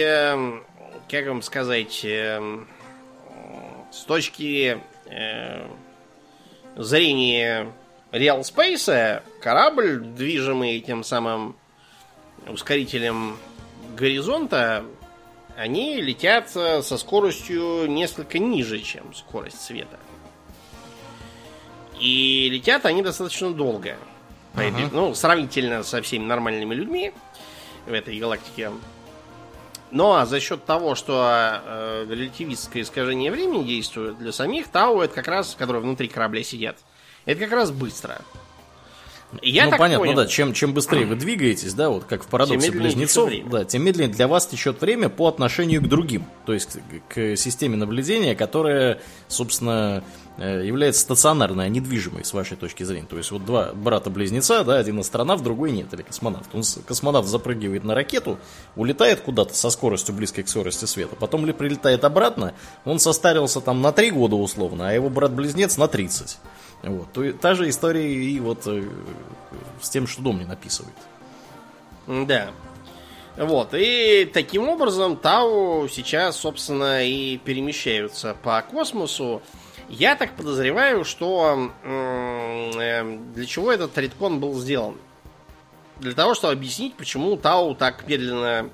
как вам сказать, с точки э, зрения Real Space корабль, движимый тем самым ускорителем горизонта, они летят со скоростью несколько ниже, чем скорость света. И летят они достаточно долго. Uh-huh. Ну, сравнительно со всеми нормальными людьми в этой галактике. Но ну, а за счет того, что э, релятивистское искажение времени действует для самих Тау, это как раз, которые внутри корабля сидят, это как раз быстро. Я ну, понятно, понял. да. Чем, чем быстрее вы двигаетесь, да, вот как в парадоксе близнецов, да, тем медленнее для вас течет время по отношению к другим. То есть к, к системе наблюдения, которая, собственно, э, является стационарной, а недвижимой с вашей точки зрения. То есть вот два брата-близнеца, да, один астронавт, другой нет, или космонавт. Он, космонавт запрыгивает на ракету, улетает куда-то со скоростью близкой к скорости света, потом ли прилетает обратно, он состарился там на 3 года условно, а его брат-близнец на 30. Вот. То, та же история и вот э, с тем, что дом не написывает. Да. Вот, и таким образом Тау сейчас, собственно, и перемещаются по космосу. Я так подозреваю, что э, для чего этот редкон был сделан? Для того, чтобы объяснить, почему Тау так медленно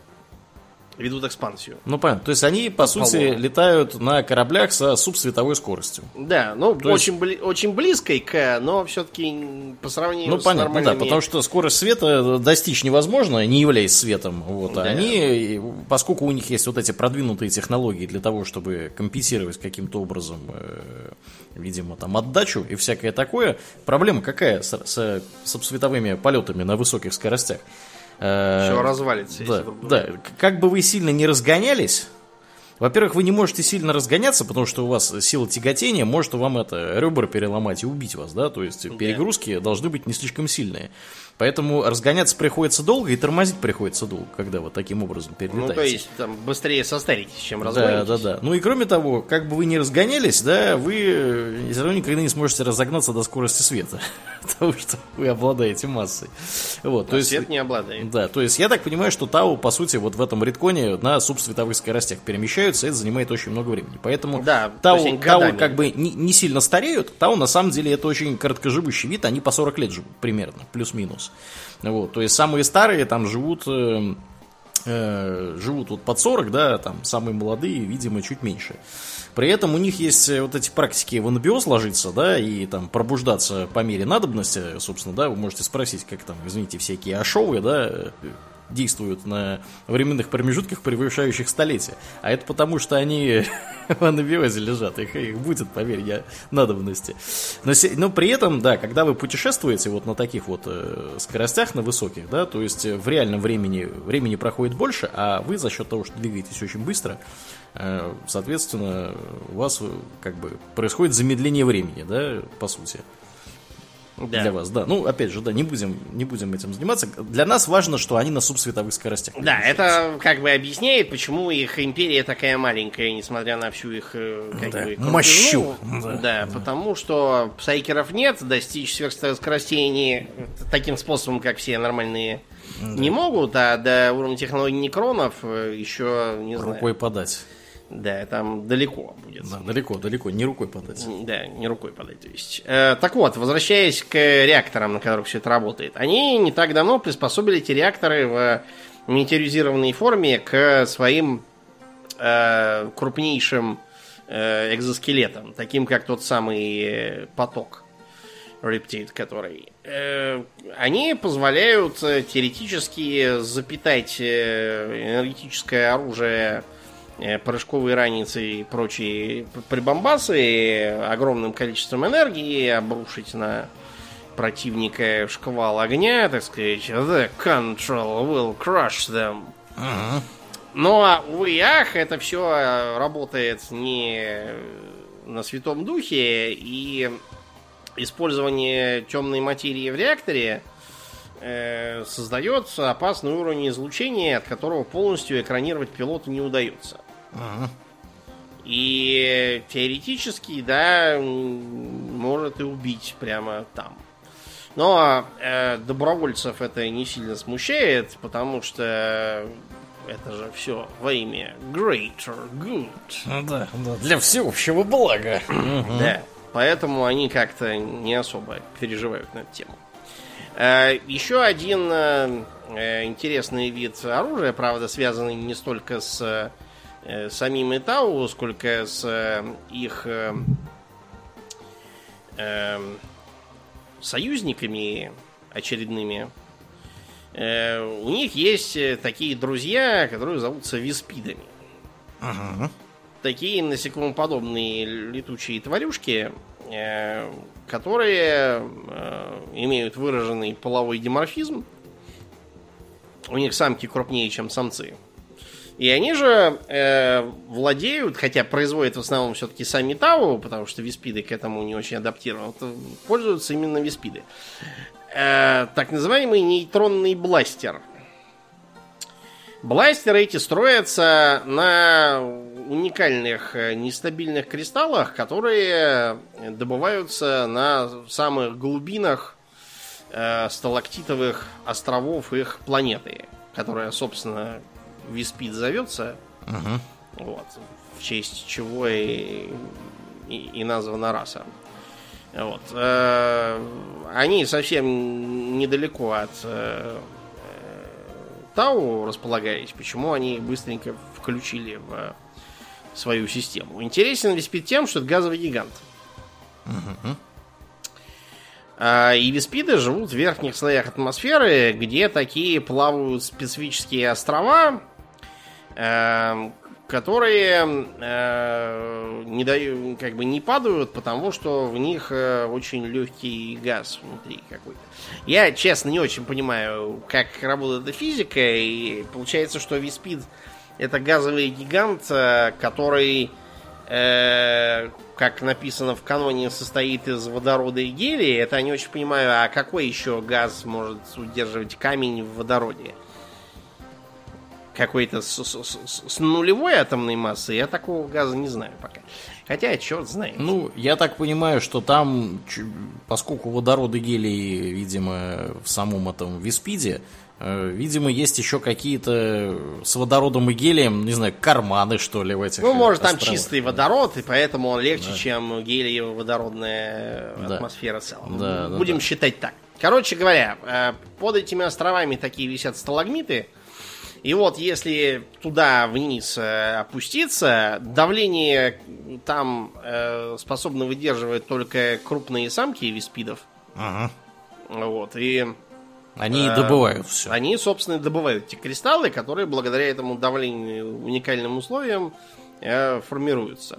ведут экспансию. Ну, понятно. То есть они, по, по сути, летают на кораблях со субсветовой скоростью. Да, ну, То очень, есть... бли- очень близкой к, но все-таки по сравнению ну, с понятно, нормальными... да, потому что скорость света достичь невозможно, не являясь светом. Вот, да. Они, поскольку у них есть вот эти продвинутые технологии для того, чтобы компенсировать каким-то образом, э, видимо, там, отдачу и всякое такое, проблема какая с, с субсветовыми полетами на высоких скоростях? Все э, развалится. Да, да. Как бы вы сильно не разгонялись, во-первых, вы не можете сильно разгоняться, потому что у вас сила тяготения может вам это ребра переломать и убить вас, да, то есть перегрузки должны быть не слишком сильные. Поэтому разгоняться приходится долго и тормозить приходится долго, когда вот таким образом перелетаете. Ну, то есть, там, быстрее состаритесь, чем разгонитесь. Да, да, да. Ну и кроме того, как бы вы ни разгонялись, да, вы все равно никогда не сможете разогнаться до скорости света, *laughs* потому что вы обладаете массой. Вот, то есть, свет не обладает. Да, то есть я так понимаю, что Тау, по сути, вот в этом редконе на субсветовых скоростях перемещаются, и это занимает очень много времени. Поэтому да, Тау, Тау как бы не, не сильно стареют, Тау на самом деле это очень короткоживущий вид, они по 40 лет живут примерно, плюс-минус. Вот, то есть самые старые там живут, э, э, живут вот под 40, да, там самые молодые, видимо, чуть меньше. При этом у них есть э, вот эти практики в анабиоз ложиться, да, и там пробуждаться по мере надобности, собственно, да, вы можете спросить, как там, извините, всякие ашовы, да, действуют на временных промежутках, превышающих столетия. А это потому, что они *laughs* в анабиозе лежат, их, их будет, поверь, я надобности. Но, но при этом, да, когда вы путешествуете вот на таких вот э, скоростях, на высоких, да, то есть в реальном времени, времени проходит больше, а вы за счет того, что двигаетесь очень быстро, э, соответственно, у вас э, как бы происходит замедление времени, да, по сути да. для вас, да. Ну, опять же, да, не будем, не будем этим заниматься. Для нас важно, что они на субсветовых скоростях. Да, это как бы объясняет, почему их империя такая маленькая, несмотря на всю их э, как да. бы, мощу. Да, да, да, потому что псайкеров нет, достичь сверхскоростей они таким способом, как все нормальные, да. не могут, а до уровня технологий некронов э, еще не знаю. Рукой подать. Да, там далеко будет. Да, далеко, далеко, не рукой подать. Да, не рукой подать, то есть. Э, так вот, возвращаясь к реакторам, на которых все это работает. Они не так давно приспособили эти реакторы в миниатюризированной форме к своим э, крупнейшим э, экзоскелетам, таким как тот самый поток Рептит, который. Э, они позволяют э, теоретически запитать э, энергетическое оружие, э, прыжковые ранницы и прочие прибамбасы огромным количеством энергии, обрушить на противника шквал огня, так сказать. The control will crush them. Ага. Но, а, увы ах, это все работает не на Святом Духе, и использование темной материи в реакторе э, создает опасный уровень излучения, от которого полностью экранировать пилоту не удается. Ага. И теоретически, да, может и убить прямо там. Но э, добровольцев это не сильно смущает, потому что это же все во имя greater good. Ну Да, да, для всеобщего блага. *clears throat* Да. Поэтому они как-то не особо переживают на эту тему. Э, Еще один э, э, интересный вид оружия, правда, связанный не столько с э, самим Итау, сколько с э, их э, э, союзниками очередными. Э, У них есть э, такие друзья, которые зовутся виспидами Ага. такие насекомоподобные летучие тварюшки, э, которые э, имеют выраженный половой диморфизм. У них самки крупнее, чем самцы. И они же э, владеют, хотя производят в основном все-таки сами Тау, потому что виспиды к этому не очень адаптированы, пользуются именно виспиды. Э, так называемый нейтронный бластер. Бластеры эти строятся на уникальных э, нестабильных кристаллах, которые добываются на самых глубинах э, сталактитовых островов их планеты, которая, собственно, Виспид зовется. Ага. Вот, в честь чего и, и, и названа раса. Вот. э, Они совсем недалеко от э, Тау располагались. Почему они быстренько включили в свою систему? Интересен Виспид тем, что это газовый гигант. А, И виспиды живут в верхних слоях атмосферы, где такие плавают специфические острова, которые э, не дают, как бы не падают, потому что в них э, очень легкий газ внутри какой-то. Я, честно, не очень понимаю, как работает эта физика, и получается, что Виспид это газовый гигант, э, который, э, как написано в каноне, состоит из водорода и гелия. Это я не очень понимаю, а какой еще газ может удерживать камень в водороде? Какой-то с, с- с- с нулевой атомной массой, я такого газа не знаю пока. Хотя, черт знает. Ну, я так понимаю, что там, поскольку водород и гелий, видимо, в самом этом Виспиде, э, видимо, есть еще какие-то с водородом и гелием, не знаю, карманы, что ли, в этих Ну, может, там островах. чистый водород, и поэтому он легче, чем гелиево-водородная Да. атмосфера в целом. Да, да, Будем да. считать так. Короче говоря, э, под этими островами такие висят сталагмиты. И вот если туда вниз э, опуститься, давление там э, способно выдерживать только крупные самки виспидов. Ага. Вот, и Они и Э, добывают все. они, собственно, добывают эти кристаллы, которые благодаря этому давлению уникальным условиям э, формируются.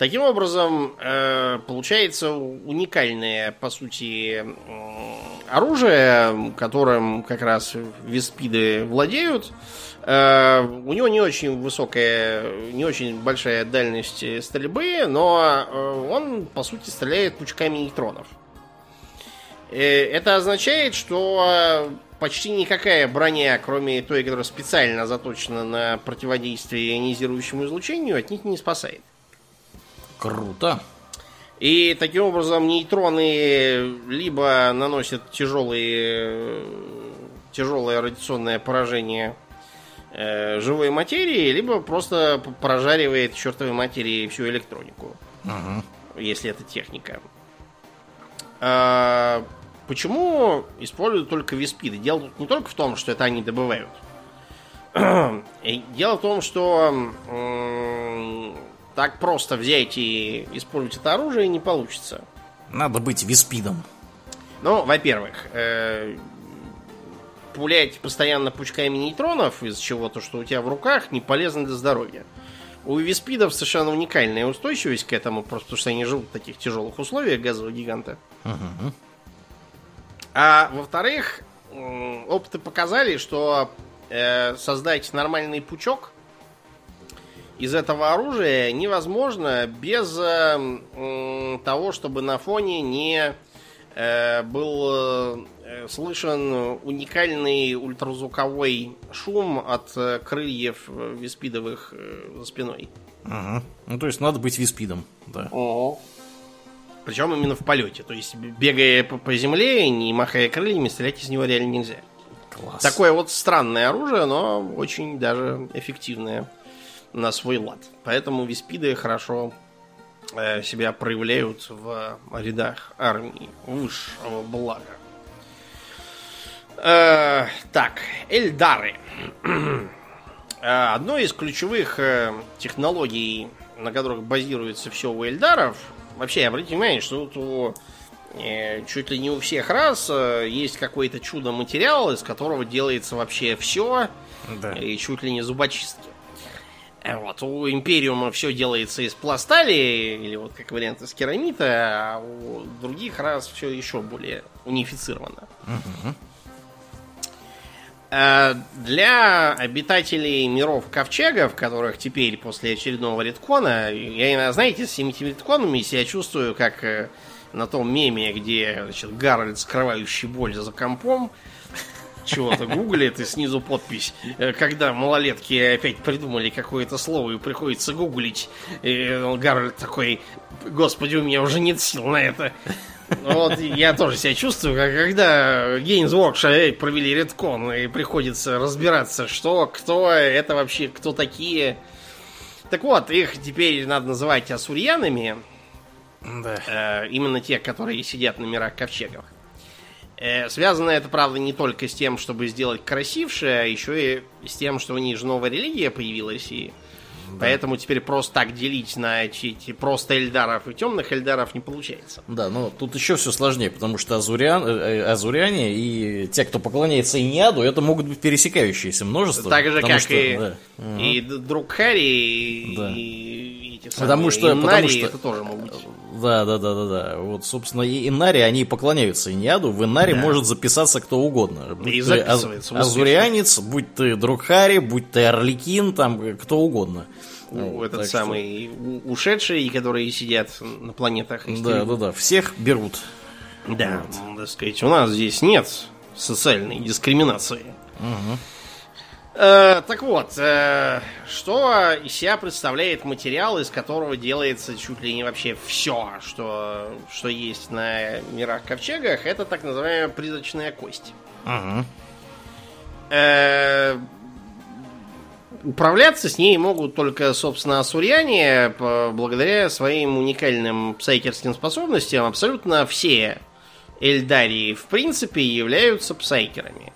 Таким образом, э, получается уникальное, по сути, оружие, которым как раз виспиды владеют. Э, у него не очень высокая, не очень большая дальность стрельбы, но э, он, по сути, стреляет пучками нейтронов. Это означает, что почти никакая броня, кроме той, которая специально заточена на противодействие ионизирующему излучению, от них не спасает. Круто. И таким образом нейтроны либо наносят тяжелые, тяжелое радиационное поражение э, живой материи, либо просто прожаривает чертовой материи всю электронику Ага. если это техника. А, почему используют только виспиды? Дело тут не только в том, что это они добывают. *clears throat* Дело в том, что так просто взять и использовать это оружие не получится. Надо быть виспидом. Ну, во-первых, э, пулять постоянно пучками нейтронов из чего-то, что у тебя в руках, не полезно для здоровья. У виспидов совершенно уникальная устойчивость к этому, просто потому что они живут в таких тяжелых условиях газового гиганта. Угу. А во-вторых, опыты показали, что э, создать нормальный пучок из этого оружия невозможно без э, того, чтобы на фоне не э, был э, слышен уникальный ультразвуковой шум от э, крыльев э, виспидовых э, за спиной. Угу. Ну, то есть надо быть виспидом, да. Причем именно в полете. То есть, бегая по, по земле, не махая крыльями, стрелять из него реально нельзя. Класс. Такое вот странное оружие, но очень даже эффективное на свой лад. Поэтому виспиды хорошо э, себя проявляют в рядах армии высшего блага. Э, так, Эльдары. *clears throat* Э, Одной из ключевых э, технологий, на которых базируется все у Эльдаров, вообще, обратите внимание, что вот у э, чуть ли не у всех раз э, есть какой-то чудо-материал, из которого делается вообще все, Да. и чуть ли не зубочистки. Э, Вот, у Империума все делается из пластали, или вот как вариант из керамита, а у других раз все еще более унифицировано. Э, Для обитателей миров ковчегов, которых теперь после очередного редкона, я, иногда, знаете, с этими редконами себя чувствую, как э, на том меме, где значит, Гарольд, скрывающий боль за компом, чего-то гуглит, и снизу подпись. э, Когда малолетки опять придумали какое-то слово и приходится гуглить, и Гарольд такой, господи, у меня уже нет сил на это. Вот я тоже себя чувствую, как когда Games Workshop провели редкон, и приходится разбираться, что, кто, это вообще, кто такие. Так вот, их теперь надо называть асурьянами, Да. Э, именно те, которые сидят на мирах ковчегов. Э, связано это, правда, не только с тем, чтобы сделать красивше, а еще и с тем, что у них же новая религия появилась, и поэтому теперь просто так делить на эти, просто эльдаров и темных эльдаров не получается. Да, но тут еще все сложнее, потому что азуриан, э, э, азуряне и те, кто поклоняется Иниаду, это могут быть пересекающиеся множество. так же, как что, и, да. и друг Харри, Да. и эти Потому самые что- потому Иннари, что- это тоже могут быть. Да, да, да, да, да. Вот, собственно, и Инари, они поклоняются Иниаду. В Инаре может записаться кто угодно. Будь И ты записывается аз- азурианец, будь ты Друкхари, будь ты Орликин, там э, кто угодно. Вот, этот что- самый у- ушедшие, которые сидят на планетах. Да, да, да. Всех берут. Да, м, так сказать, у нас здесь нет социальной дискриминации. Э, так вот, э, что из себя представляет материал, из которого делается чуть ли не вообще все, что, что есть на мирах ковчегах, это так называемая призрачная кость. Мгм. Э, Управляться с ней могут только, собственно, асурьяне, благодаря своим уникальным псайкерским способностям. Абсолютно все Эльдарии, в принципе, являются псайкерами.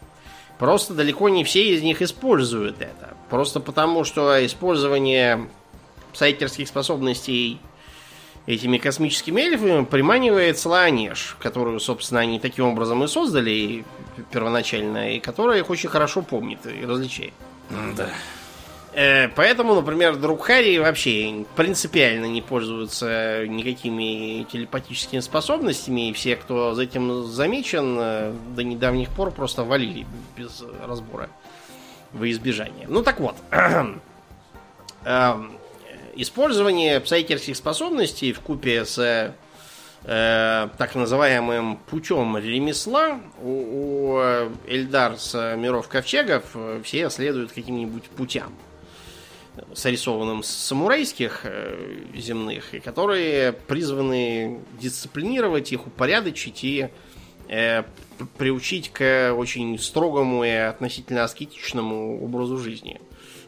Просто далеко не все из них используют это. Просто потому, что использование псайкерских способностей этими космическими эльфами приманивает Слаонеж, которую, собственно, они таким образом и создали первоначально, и которая их очень хорошо помнит и различает. Да. Э, Поэтому, например, друг Харри вообще принципиально не пользуются никакими телепатическими способностями, и все, кто за этим замечен, э, до недавних пор просто валили без разбора во избежание. Ну так вот, *clears throat* Эм, использование псайкерских способностей в купе с э, так называемым путем ремесла у, у э, Эльдар с миров ковчегов все следуют каким-нибудь путям срисованным с самурайских э, земных, и которые призваны дисциплинировать их, упорядочить и э, приучить к очень строгому и относительно аскетичному образу жизни,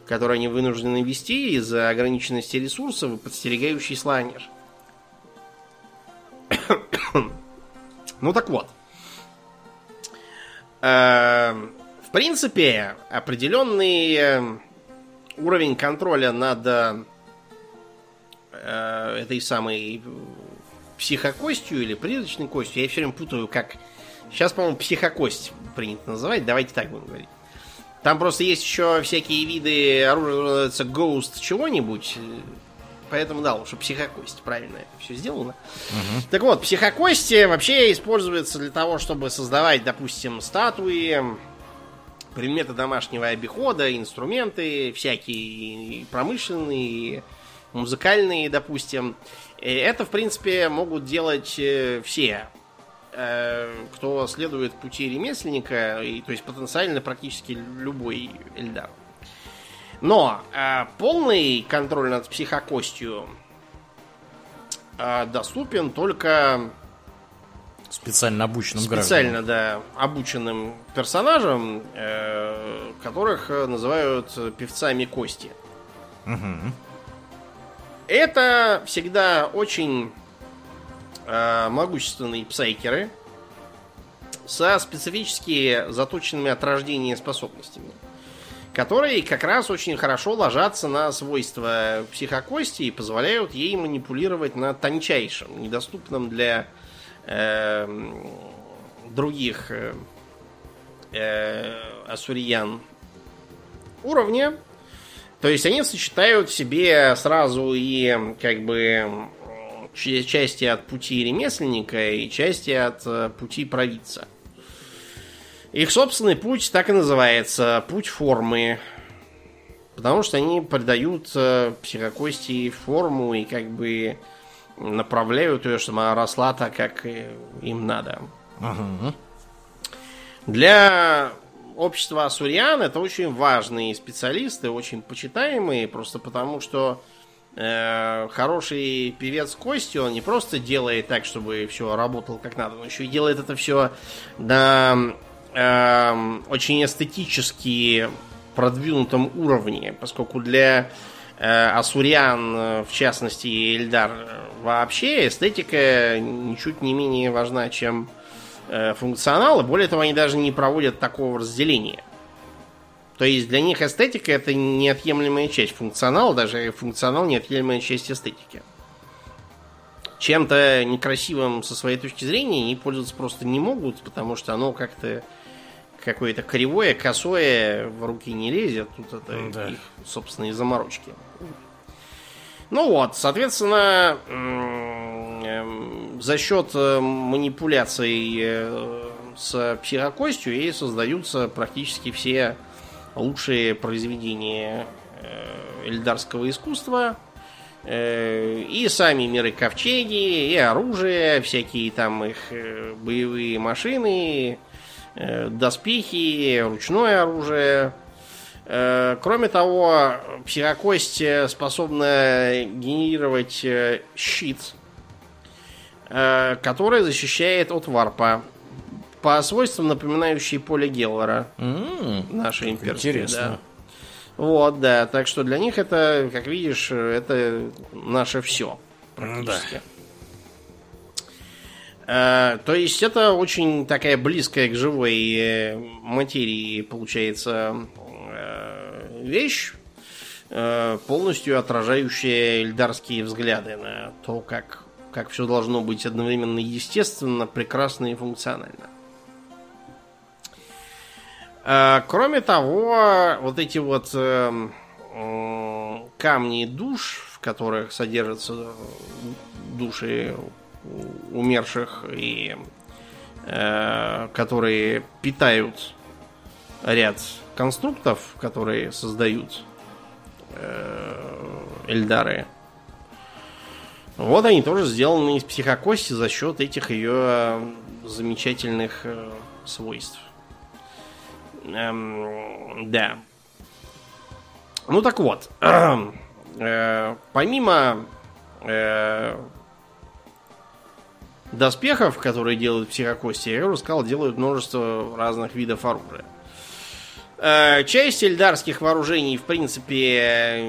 который они вынуждены вести из-за ограниченности ресурсов и подстерегающий сланер. *coughs* ну так вот. Э, в принципе, определенный э, уровень контроля над э, этой самой психокостью или призрачной костью. Я все время путаю, как... Сейчас, по-моему, психокость принято называть. Давайте так будем говорить. Там просто есть еще всякие виды оружия, называется Ghost чего-нибудь. Поэтому, да, лучше психокость. Правильно все сделано. Угу. Так вот, психокость вообще используется для того, чтобы создавать, допустим, статуи, предметы домашнего обихода, инструменты, всякие промышленные, музыкальные, допустим. И это, в принципе, могут делать э, все, э, кто следует пути ремесленника, то есть потенциально практически любой Эльдар. Но э, полный контроль над психокостью э, доступен только специально обученным специально, гражданам. да, обученным персонажам, э, которых называют певцами кости. Угу. Это всегда очень э, могущественные псайкеры со специфически заточенными от рождения способностями которые как раз очень хорошо ложатся на свойства психокости и позволяют ей манипулировать на тончайшем, недоступном для э, других э, э, ассуриян уровне. То есть они сочетают в себе сразу и как бы части от пути ремесленника и части от э, пути провидца. Их собственный путь так и называется путь формы. Потому что они придают э, психокости форму и как бы направляют ее, чтобы она росла так, как им надо. Для общества Асуриан это очень важные специалисты, очень почитаемые, просто потому что э, хороший певец кости, он не просто делает так, чтобы все работало как надо, но еще и делает это все на э, очень эстетически продвинутом уровне, поскольку для э, Асуриан, в частности, Эльдар вообще, эстетика ничуть не менее важна, чем э, функционал, и более того, они даже не проводят такого разделения. То есть для них эстетика это неотъемлемая часть функционала, даже функционал неотъемлемая часть эстетики. Чем-то некрасивым со своей точки зрения они пользоваться просто не могут, потому что оно как-то какое-то кривое, косое в руки не лезет. Тут это да. их собственные заморочки. Ну вот, соответственно, эм, за счет э, манипуляций э, с психокостью и создаются практически все лучшие произведения э, эльдарского искусства. И сами миры ковчеги, и оружие, всякие там их боевые машины, доспехи, ручное оружие. Э, кроме того, психокость способна генерировать э, щит, который защищает от варпа. По свойствам напоминающий поле Геллера. Mm, нашей имперской. Интересно. Да. Вот, да. Так что для них это, как видишь, это наше все. Практически. Да. Э, то есть это очень такая близкая к живой э, материи получается э, вещь, полностью отражающая эльдарские взгляды на то, как, как все должно быть одновременно естественно, прекрасно и функционально. Кроме того, вот эти вот камни душ, в которых содержатся души умерших и э, которые питают ряд конструктов, которые создают э, Эльдары. Вот они тоже сделаны из психокости за счет этих ее замечательных э, свойств. Эм, да. Ну так вот, *clears throat* э, помимо э, доспехов, которые делают психокости, я уже сказал, делают множество разных видов оружия. Э, часть эльдарских вооружений, в принципе,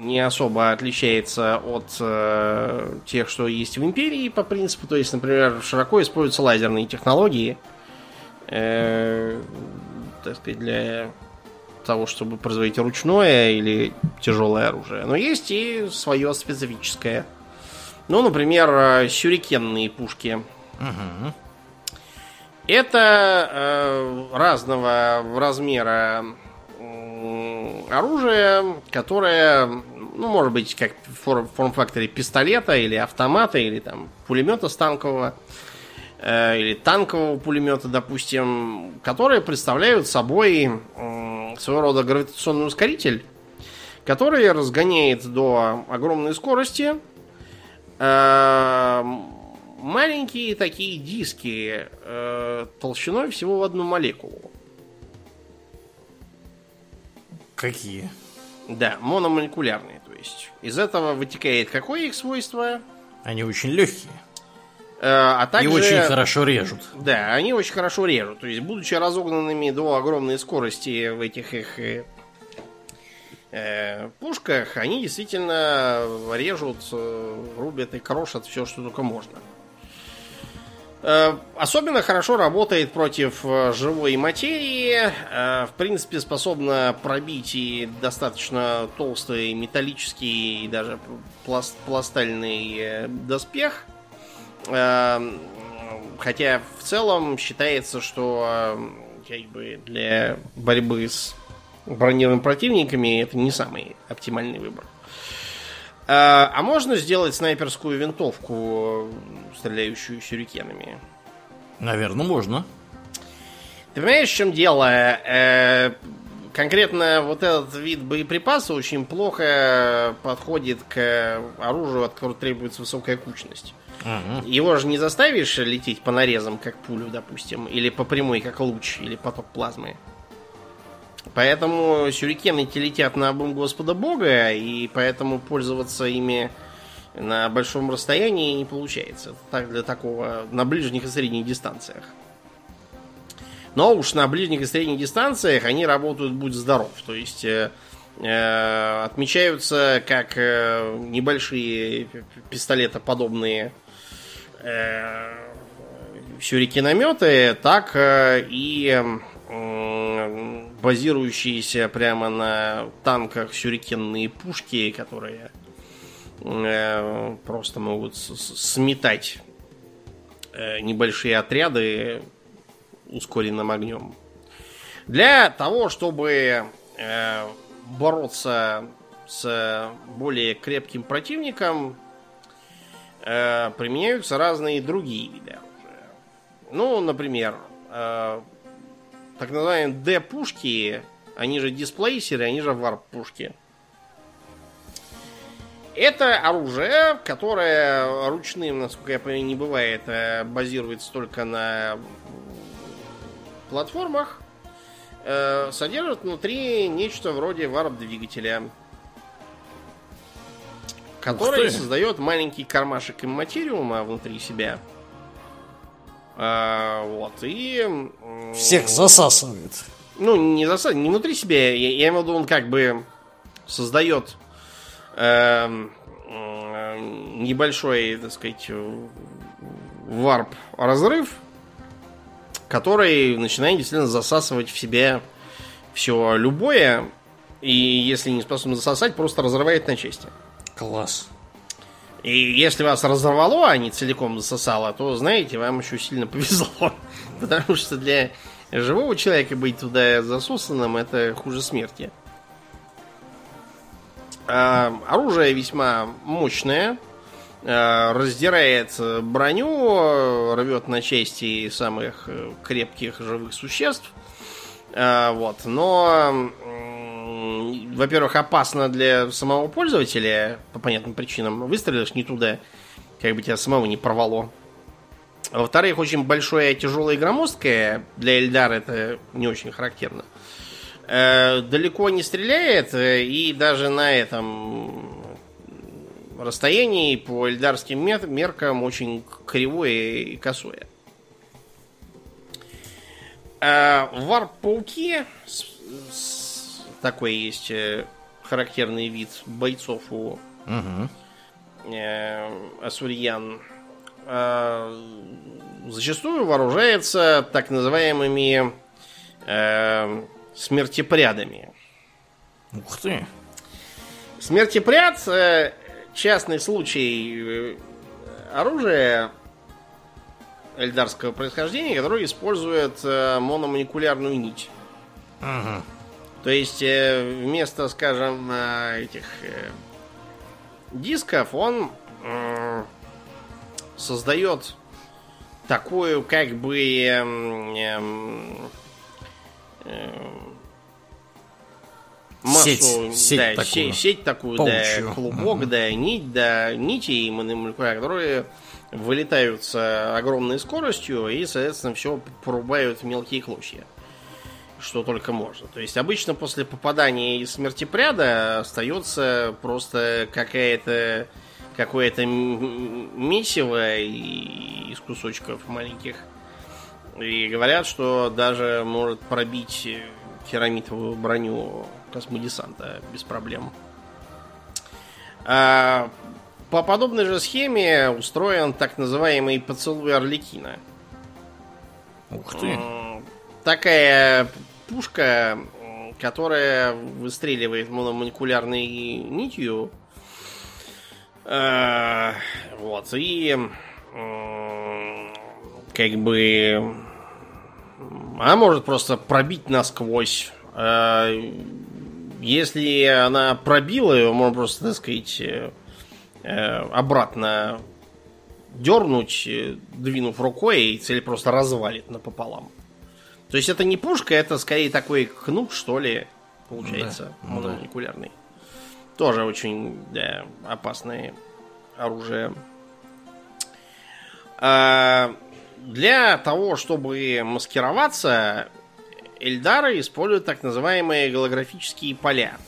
не особо отличается от э, тех, что есть в Империи по принципу. То есть, например, широко используются лазерные технологии, э, так сказать, для того, чтобы производить ручное или тяжелое оружие. Но есть и свое специфическое Ну, например, э, сюрикенные пушки. Это э, разного размера оружие, которое, ну, может быть, как в фор- форм-факторе пистолета или автомата, или там пулемета станкового, э, или танкового пулемета, допустим, которые представляют собой м, своего рода гравитационный ускоритель, который разгоняет до огромной скорости э, маленькие такие диски э, толщиной всего в одну молекулу. Какие? Да, мономолекулярные, то есть. Из этого вытекает какое их свойство? Они очень легкие. Э, а также... И очень хорошо режут. Да, они очень хорошо режут. То есть, будучи разогнанными до огромной скорости в этих их э, пушках, они действительно режут, э, рубят и крошат все, что только можно. Э, Особенно хорошо работает против э, живой материи. Э, В принципе, способна пробить и достаточно толстый металлический и даже пласт- пластальный э, доспех. Э, Хотя в целом считается, что э, как бы для борьбы с бронированными противниками это не самый оптимальный выбор. А а можно сделать снайперскую винтовку, стреляющую сюрикенами? Наверное, можно. Ты понимаешь, в чем дело? Э, конкретно вот этот вид боеприпаса очень плохо подходит к оружию, от которого требуется высокая кучность. Мгм. Его же не заставишь лететь по нарезам, как пулю, допустим, или по прямой, как луч, или поток плазмы. Поэтому сюрикены эти летят на обум Господа Бога, и поэтому пользоваться ими на большом расстоянии не получается. Так для такого на ближних и средних дистанциях. Но уж на ближних и средних дистанциях они работают будь здоров. То есть э, э, отмечаются как э, небольшие пистолетоподобные э, сюрикенометы, так э, и м, базирующиеся прямо на танках сюрикенные пушки, которые э, просто могут сметать э, небольшие отряды ускоренным огнем. Для того, чтобы э, бороться с более крепким противником, э, применяются разные другие виды оружия. Ну, например, э, так называемые D-пушки, они же дисплейсеры, они же варп-пушки. Это оружие, которое ручным, насколько я понимаю, не бывает, э, базируется только на платформах, э, содержит внутри нечто вроде варп-двигателя, который создает маленький кармашек имматериума внутри себя. А, вот, и... Всех засасывает. ну, не засад, не внутри себя, я, я имею в виду, он как бы создает эм, м, небольшой, так сказать, варп разрыв, который начинает действительно засасывать в себя все любое, и если не способен засосать, просто разрывает на части. Класс. И если вас разорвало, а не целиком засосало, то, знаете, вам еще сильно *laughs* повезло. Потому что для живого человека быть туда засосанным это хуже смерти. А, оружие весьма мощное. а, раздирает броню, рвет на части самых э, крепких живых существ. А, вот. Но, во-первых, опасно для самого пользователя по понятным причинам. Выстрелишь не туда, как бы тебя самого не порвало. Во-вторых, очень большое, тяжелое и громоздкое. Для Эльдара это не очень характерно. Э, далеко не стреляет, э, и даже на этом расстоянии по эльдарским мер- меркам очень кривое и косое. А варп-пауки, с- с- такой есть э, характерный вид бойцов у Мгм. э, Асурьян, э, зачастую вооружается так называемыми э, смертепрядами. Ух ты. Смертепряд э, частный случай э, оружие эльдарского происхождения, которое использует э, мономолекулярную нить. Ага. То есть э, вместо, скажем, э, этих э, дисков он создает такую как бы эм, эм, эм, массу, Сеть, сеть да, такую. се- сеть такую, Паучью. да, клубок, да, нить, да, нити и молекулярные, которые вылетают с огромной скоростью и, соответственно, все порубают в мелкие клочья. Что только можно. То есть обычно после попадания из смертепряда остается просто какая-то какое-то месиво из кусочков маленьких. И говорят, что даже может пробить керамитовую броню космодесанта без проблем. А, по подобной же схеме устроен так называемый поцелуй Орликина. Ух ты. Такая пушка, которая выстреливает мономолекулярной нитью. Э, Вот, и м, как бы она может просто пробить насквозь. Э, Если она пробила ее, можно просто, так сказать, э, э, обратно дернуть, э, двинув рукой, и цель просто развалит напополам. То есть это не пушка, это скорее такой кнут, что ли, получается, Да, ну да. Тоже очень да, опасное оружие. А, для того, чтобы маскироваться, Эльдары используют так называемые голографические поля.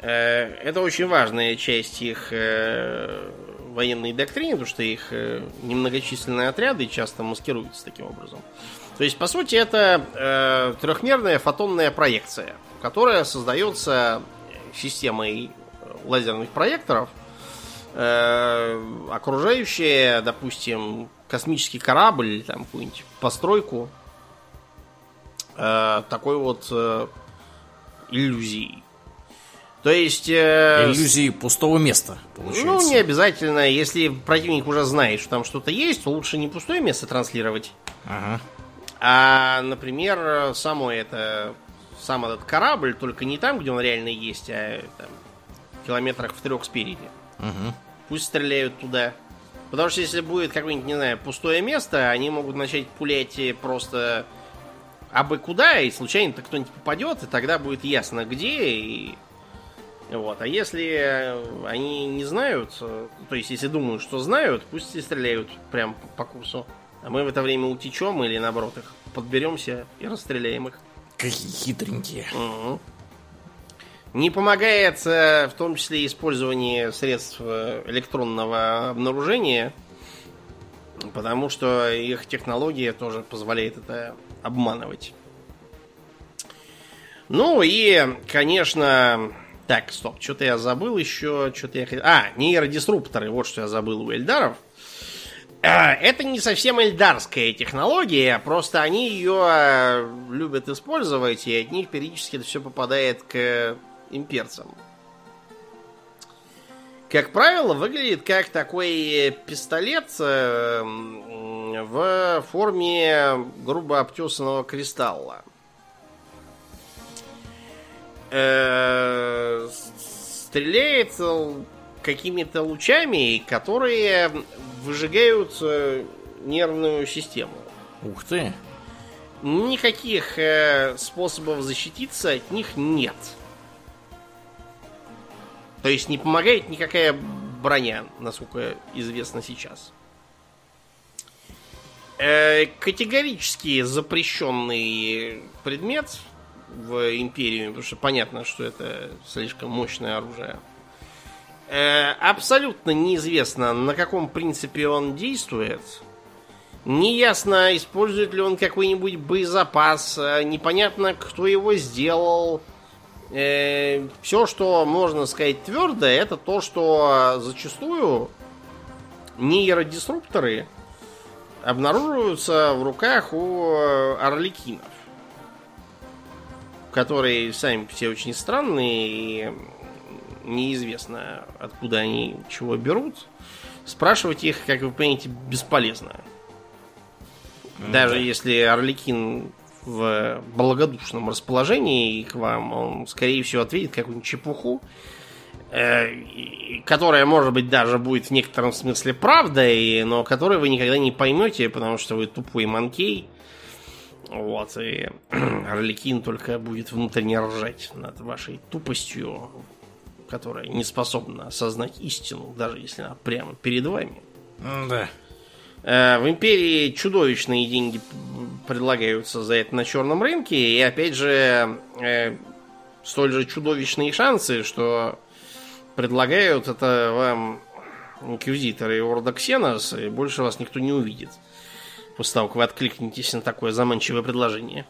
Э, Это очень важная часть их э, военной доктрины, потому что их э, немногочисленные отряды часто маскируются таким образом. То есть, по сути, это э, трехмерная фотонная проекция, которая создается системой э, лазерных проекторов, э, окружающая, допустим, космический корабль там какую-нибудь постройку э, такой вот э, иллюзией. То есть... э, Иллюзии пустого места, получается. ну, не обязательно. Если противник уже знает, что там что-то есть, то лучше не пустое место транслировать, Ага. а, например, само это, сам этот корабль, только не там, где он реально есть, а там, километрах в трех спереди. Мгм. Пусть стреляют туда. Потому что если будет какое-нибудь, не знаю, пустое место, они могут начать пулять э, просто абы куда, и случайно-то кто-нибудь попадет, и тогда будет ясно где, и... Вот. А если э, они не знают, э, то есть если думают, что знают, пусть и стреляют прям по курсу. А мы в это время утечем или наоборот их подберемся и расстреляем их. Какие хитренькие. Мгм. Не помогает э, в том числе использование средств электронного обнаружения, потому что их технология тоже позволяет это обманывать. Ну и, конечно... Так, стоп, что-то я забыл еще, что-то я... А, нейродисрупторы, вот что я забыл у Эльдаров. А, Это не совсем эльдарская технология, просто они ее э, любят использовать, и от них периодически это все попадает к имперцам. Как правило, выглядит как такой пистолет э, в форме грубо обтесанного кристалла. Э, Стреляет какими-то лучами, которые выжигают э, нервную систему. Ух ты. Никаких э, способов защититься от них нет. То есть не помогает никакая броня, насколько известно сейчас. Э, категорически запрещенный предмет в Империи, потому что понятно, что это слишком мощное оружие. Э, абсолютно неизвестно, на каком принципе он действует. Неясно, использует ли он какой-нибудь боезапас. э, Непонятно, кто его сделал. все, что можно сказать твердо, это то, что зачастую нейродисрупторы обнаруживаются в руках у э, орликинов. Которые сами все очень странные и неизвестно, откуда они чего берут. спрашивать их, как вы понимаете, бесполезно. Даже да. если Орликин в благодушном расположении к вам, он, скорее всего, ответит какую-нибудь чепуху, э, и- которая, может быть, даже будет в некотором смысле правдой, но которую вы никогда не поймете, потому что вы тупой манкей. Вот, и *clears throat* Орликин только будет внутренне ржать над вашей тупостью, которая не способна осознать истину, даже если она прямо перед вами. Да. Э, В империи чудовищные деньги предлагаются за это на черном рынке, и опять же э, столь же чудовищные шансы, что предлагают это вам инквизиторы и Орда Ксенос, и больше вас никто не увидит. После того, как вы откликнетесь на такое заманчивое предложение.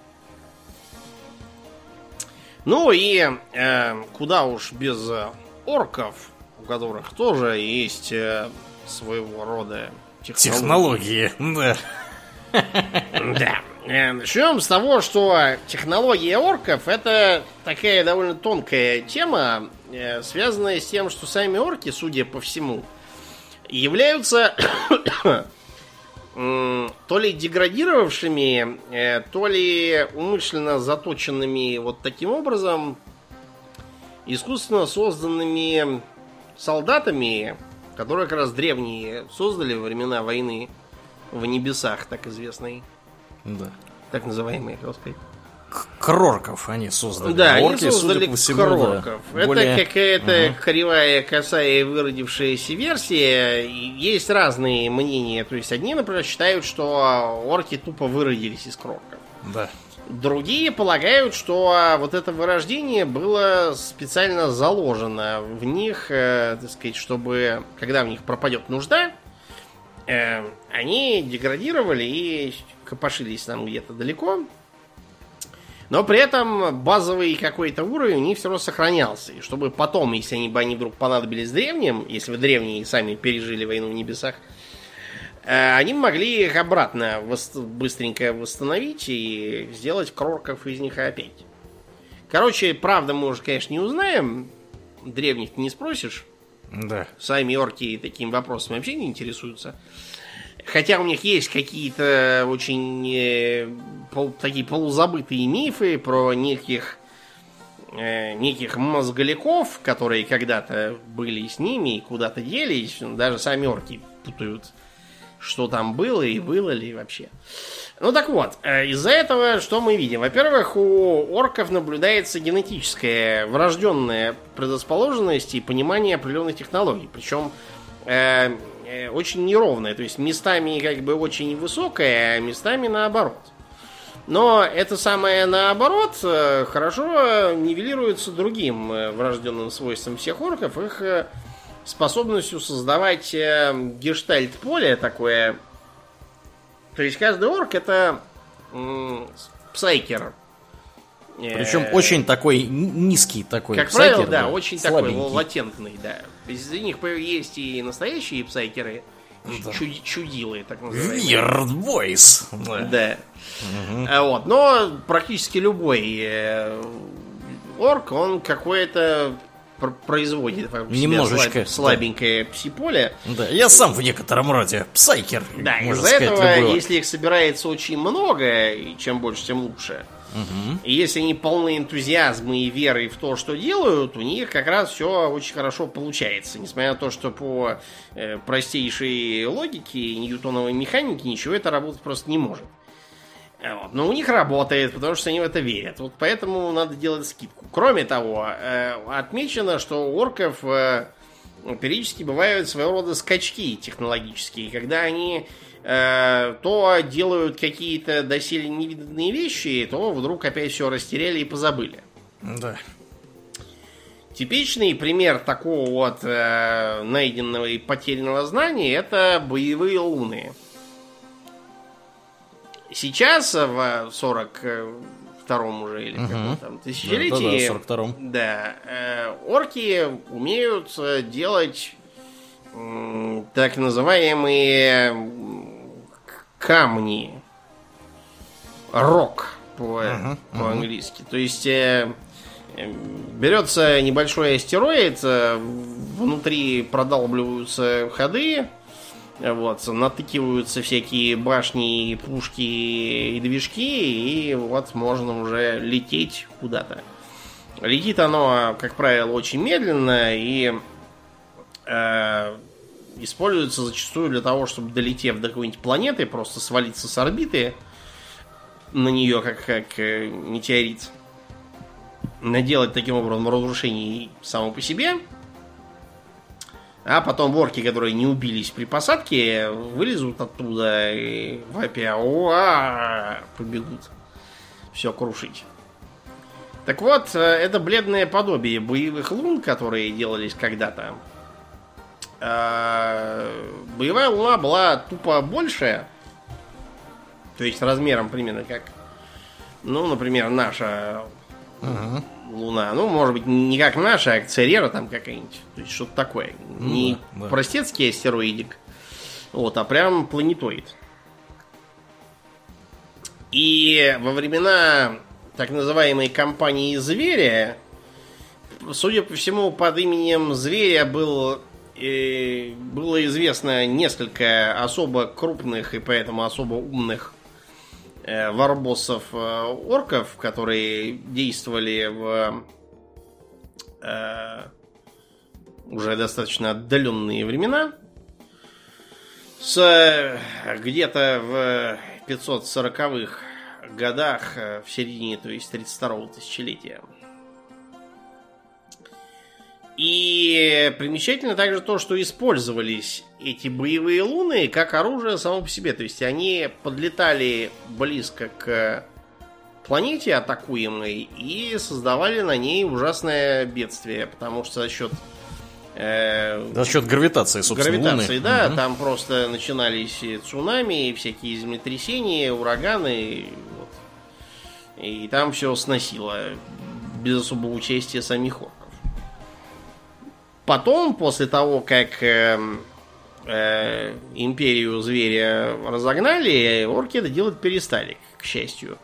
Ну и э, куда уж без э, орков, у которых тоже есть э, своего рода Технологии, да. Да. Э, Начнем с того, что технология орков это такая довольно тонкая тема, э, связанная с тем, что сами орки, судя по всему, являются то ли деградировавшими, э, то ли умышленно заточенными вот таким образом искусственно созданными солдатами, которые как раз древние создали во времена войны в небесах, так известной, Да. так называемой, как сказать. Крорков они создали. Да, А они орки, создали судя по всему, да, крорков. Это более- какая-то кривая, косая выродившаяся версия. Есть разные мнения. То есть одни, например, считают, что орки тупо выродились из крорков. Да. Другие полагают, что вот это вырождение было специально заложено в них, э, так сказать, чтобы, когда в них пропадет нужда, э, они деградировали и копошились там где-то далеко. Но при этом базовый какой-то уровень у них все равно сохранялся. И чтобы потом, если они бы они вдруг понадобились древним, если вы древние сами пережили войну в небесах, э, они могли их обратно вос- быстренько восстановить и сделать крорков из них опять. Короче, правда мы уже, конечно, не узнаем. Древних не спросишь. Да. Сами орки таким вопросом вообще не интересуются. Хотя у них есть какие-то очень э, пол- такие полузабытые мифы про неких э, неких мозголяков, которые когда-то были с ними и куда-то делись. Даже сами орки путают, что там было и было ли вообще. Ну так вот, э, из-за этого что мы видим? Во-первых, у орков наблюдается генетическая врожденная предрасположенность и понимание определенных технологий. Причем э, очень неровная. То есть местами как бы очень высокая, а местами наоборот. Но это самое наоборот э, хорошо нивелируется другим э, врожденным свойством всех орков, их э, способностью создавать э, гештальт-поле такое. То есть каждый орк это псайкер. Причем Э, очень такой низкий такой. как псайкер, правило, да, очень такой слабенький. латентный, да. Среди них есть и настоящие псайкеры, Да. чуди- чудилы, так называемые. Weird Boys. Да. Да. А Вот. Но практически любой э, орк, он какое-то пр- производит Немножечко, слаб- слабенькое псиполе. Да, я сам в некотором роде псайкер. Да, из-за этого, любой. если их собирается очень много, и чем больше, тем лучше. И если они полны энтузиазма и веры в то, что делают, у них как раз все очень хорошо получается. Несмотря на то, что по э, простейшей логике ньютоновой механике ничего это работать просто не может. Э, вот. Но у них работает, потому что они в это верят. Вот поэтому надо делать скидку. Кроме того, э, отмечено, что у орков э, периодически бывают своего рода скачки технологические, когда они то делают какие-то доселе невиданные вещи, то вдруг опять все растеряли и позабыли. Да. Типичный пример такого вот э, найденного и потерянного знания это боевые луны. Сейчас э, в 42-м уже или каком там тысячелетии, Да-да, 42-м. да, э, орки умеют э, делать м, так называемые камни. Рок по- по-английски. То есть э, э, берется небольшой астероид, э, внутри продалбливаются ходы, Вот, натыкиваются всякие башни, пушки и движки, и вот можно уже лететь куда-то. Летит оно, как правило, очень медленно и э, используется зачастую для того, чтобы долетев до какой-нибудь планеты, просто свалиться с орбиты на нее, как, как э, метеорит, наделать таким образом разрушений само по себе, а потом ворки, которые не убились при посадке, вылезут оттуда и вопя уа побегут все крушить. Так вот, э, это бледное подобие боевых лун, которые делались когда-то. Э, боевая луна была тупо большая, то есть размером примерно как, ну, например, наша угу. Луна. Ну, может быть, не как наша, а Церера там какая-нибудь. То есть что-то такое. Ну, не да, простецкий астероидик, вот, а прям планетоид. И во времена так называемой компании Зверя, судя по всему, под именем Зверя был, было известно несколько особо крупных и поэтому особо умных э, варбоссов э, орков, которые действовали в э, уже достаточно отдаленные времена. С где-то в 540-х годах, э, в середине, то есть 32-го тысячелетия. И примечательно также то, что использовались эти боевые луны как оружие само по себе. То есть они подлетали близко к планете атакуемой и создавали на ней ужасное бедствие, потому что за счет э, за счет гравитации, собственно, Гравитации, Луны. да, угу. там просто начинались цунами, всякие землетрясения, ураганы, вот. и там все сносило без особого участия самих орков. Потом, после того, как э, э, империю зверя разогнали, орки это делать перестали, к счастью.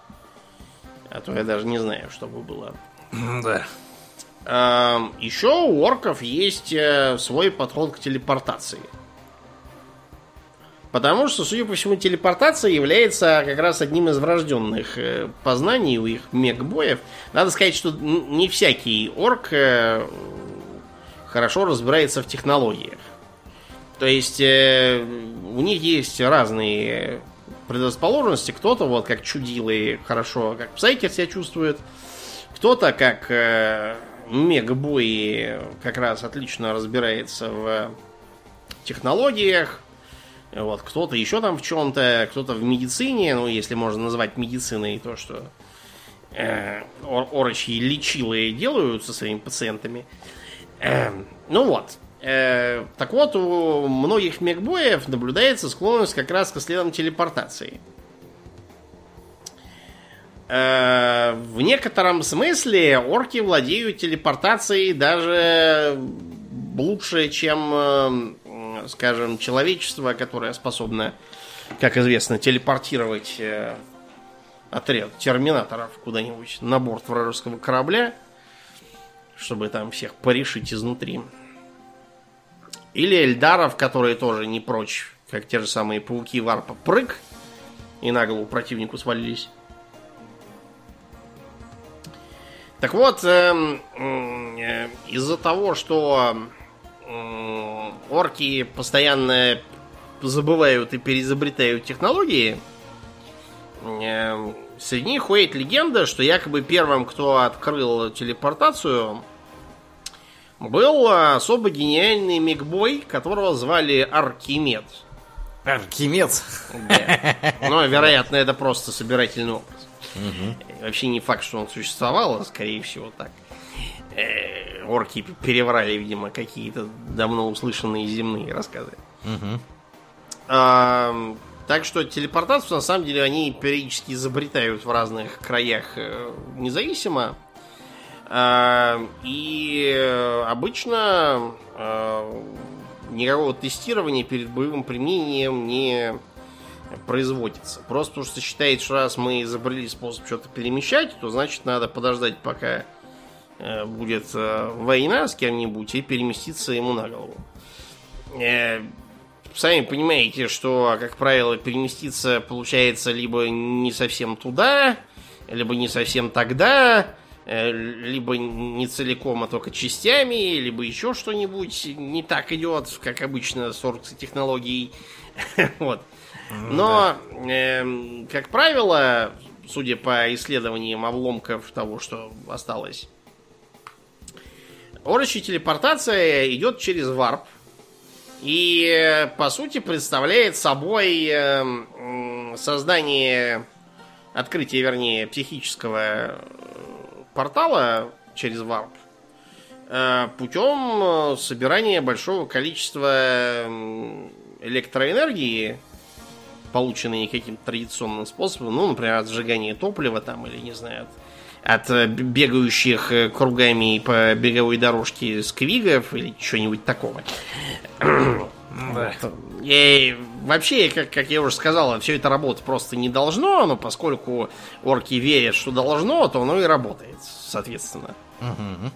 А то я даже не знаю, что бы было. Да. А, еще у орков есть э, свой подход к телепортации. Потому что, судя по всему, телепортация является как раз одним из врожденных э, познаний у их мегбоев. Надо сказать, что не всякий орк э, хорошо разбирается в технологиях. То есть э, у них есть разные предрасположенности. Кто-то вот как чудилы хорошо, как псайкер себя чувствует. Кто-то как э, мегабои как раз отлично разбирается в технологиях. Вот, кто-то еще там в чем-то, кто-то в медицине, ну, если можно назвать медициной то, что э, орочьи лечилы делают со своими пациентами. Эм, ну вот. Э, так вот, у многих мегбоев наблюдается склонность как раз к следам телепортации. Э, в некотором смысле орки владеют телепортацией даже лучше, чем, э, скажем, человечество, которое способно, как известно, телепортировать отряд терминаторов куда-нибудь на борт вражеского корабля чтобы там всех порешить изнутри. Или эльдаров, которые тоже не прочь, как те же самые пауки варпа, прыг, и на голову противнику свалились. Так вот, э, э, из-за того, что э, орки постоянно забывают и переизобретают технологии, э, Среди них ходит легенда, что якобы первым, кто открыл телепортацию, был особо гениальный мигбой, которого звали Аркимед. Аркимед? Да. Но, вероятно, это просто собирательный образ. Угу. Вообще не факт, что он существовал, а скорее всего так. Э, орки переврали, видимо, какие-то давно услышанные земные рассказы. Угу. Так что телепортацию, на самом деле, они периодически изобретают в разных краях э, независимо. А, и обычно а, никакого тестирования перед боевым применением не производится. Просто потому что считается, что раз мы изобрели способ что-то перемещать, то значит надо подождать, пока э, будет э, война с кем-нибудь и переместиться ему на голову сами понимаете, что, как правило, переместиться получается либо не совсем туда, либо не совсем тогда, э, либо не целиком, а только частями, либо еще что-нибудь не так идет, как обычно с технологий. *laughs* вот. Но, э, как правило, судя по исследованиям обломков того, что осталось, орочья телепортация идет через варп. И, по сути, представляет собой э, создание, открытие, вернее, психического э, портала через варп э, путем собирания большого количества электроэнергии, полученной каким-то традиционным способом, ну, например, от сжигания топлива там, или, не знаю, от, от бегающих кругами по беговой дорожке сквигов или чего-нибудь такого. Да. И вообще, как, как я уже сказал, все это работать просто не должно, но поскольку орки верят, что должно, то оно и работает, соответственно. Угу.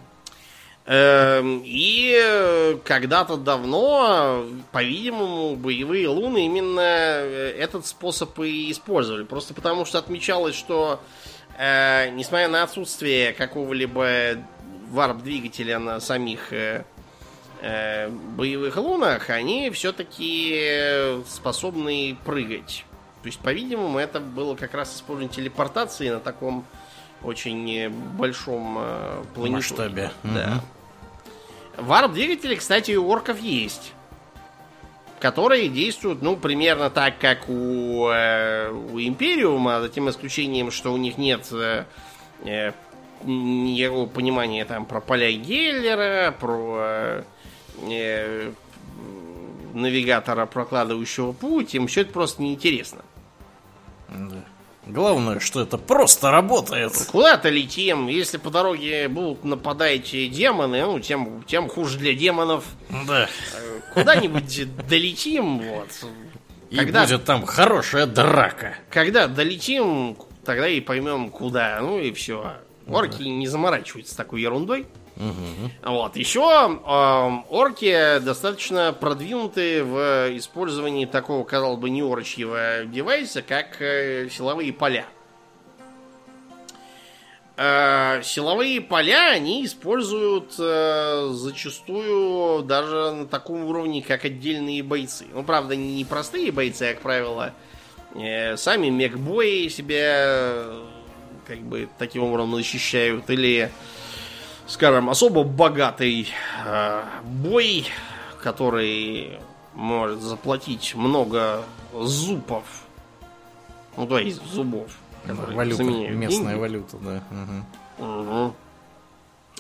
И когда-то давно, по-видимому, боевые луны именно э, этот способ и использовали. Просто потому что отмечалось, что э, несмотря на отсутствие какого-либо варп-двигателя на самих э, э, боевых лунах, они все-таки способны прыгать. То есть, по-видимому, это было как раз использование телепортации на таком очень большом э, планете. Масштабе. Да. Угу. Варп-двигатели, кстати, у орков есть. Которые действуют, ну, примерно так, как у, э, у Империума, за тем исключением, что у них нет э, э никакого понимания там про поля Геллера, про э, э, навигатора, прокладывающего путь, им все это просто неинтересно. Да. Главное, что это просто работает. Куда-то летим. Если по дороге будут нападать демоны, ну, тем, тем хуже для демонов. Да. Куда-нибудь долетим, вот. И когда, будет там хорошая драка. Когда долетим, тогда и поймем, куда. Ну и все. Орки не заморачиваются такой ерундой. Угу. Вот. Еще э, орки достаточно продвинуты в использовании такого, казалось бы, неорочьего девайса, как э, силовые поля. Э, силовые поля они используют э, зачастую даже на таком уровне, как отдельные бойцы. Ну, правда, не простые бойцы, а, как правило, э, сами мегбои себя э, как бы таким образом защищают. Или скажем, особо богатый э, бой, который может заплатить много зубов. Ну, то есть зубов. Валюта, местная деньги. валюта, да. Угу. Угу.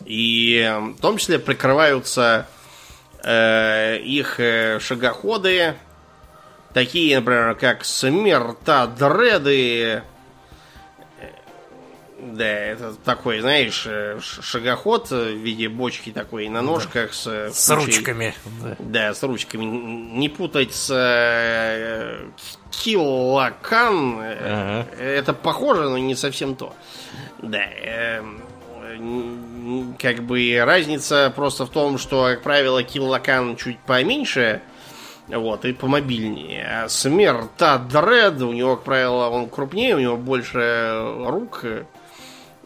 И в том числе прикрываются э, их э, шагоходы, такие, например, как Смерта Дреды, да, это такой, знаешь, э, шагоход в виде бочки такой на ножках с... Э, с кучей... ручками. Да. да, с ручками. Не путать с э, Киллакан. Ага. Это похоже, но не совсем то. Да. Э, как бы разница просто в том, что, как правило, Киллакан чуть поменьше, вот, и помобильнее. А Смерта Дред, у него, как правило, он крупнее, у него больше рук,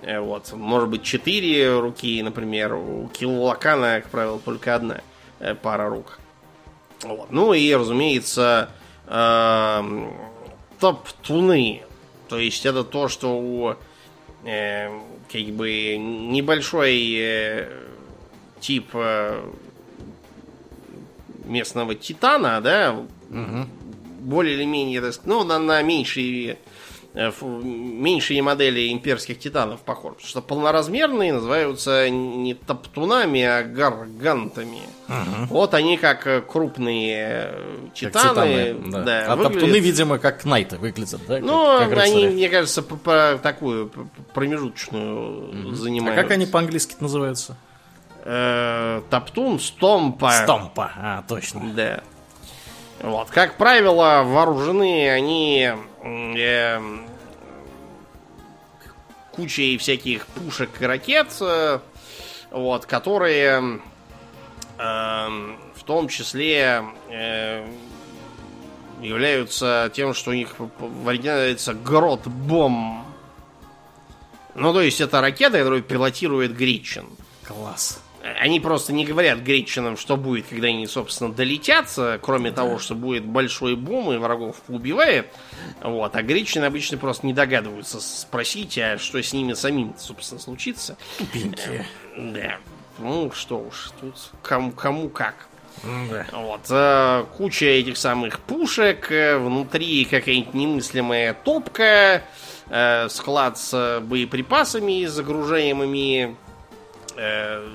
вот, может быть, четыре руки, например. У Киллакана, как правило, только одна э, пара рук. Вот. Ну и, разумеется, э, топтуны. То есть это то, что у э, как бы небольшой э, тип э, местного титана, да, угу. более или менее, ну, на, на меньший Э, меньшие модели имперских титанов похож. Потому что полноразмерные называются не топтунами, а гаргантами. Угу. Вот они как э, крупные э, титаны. Как титаны да. Да, а выглядят... топтуны, видимо, как найты выглядят, да? Ну, как, как они, мне кажется, по, по такую промежуточную угу. занимают. А как они по-английски называются? Э, топтун, стомпа. Стомпа, а, точно. Да. Вот, как правило, вооружены они э, кучей всяких пушек и ракет, э, вот, которые э, в том числе э, являются тем, что у них в оригинале называется Грот Бом. Ну, то есть это ракета, которую пилотирует Гричин. Класс. Они просто не говорят гречинам, что будет, когда они, собственно, долетятся, кроме того, что будет большой бум и врагов поубивает. Вот. А гречины обычно просто не догадываются спросить, а что с ними самим, собственно, случится. Тупенькие. Да. Ну, что уж, тут кому, кому как. Да. Вот. э, куча этих самых пушек, э, внутри какая-нибудь немыслимая топка, э, склад с боеприпасами, загружаемыми э,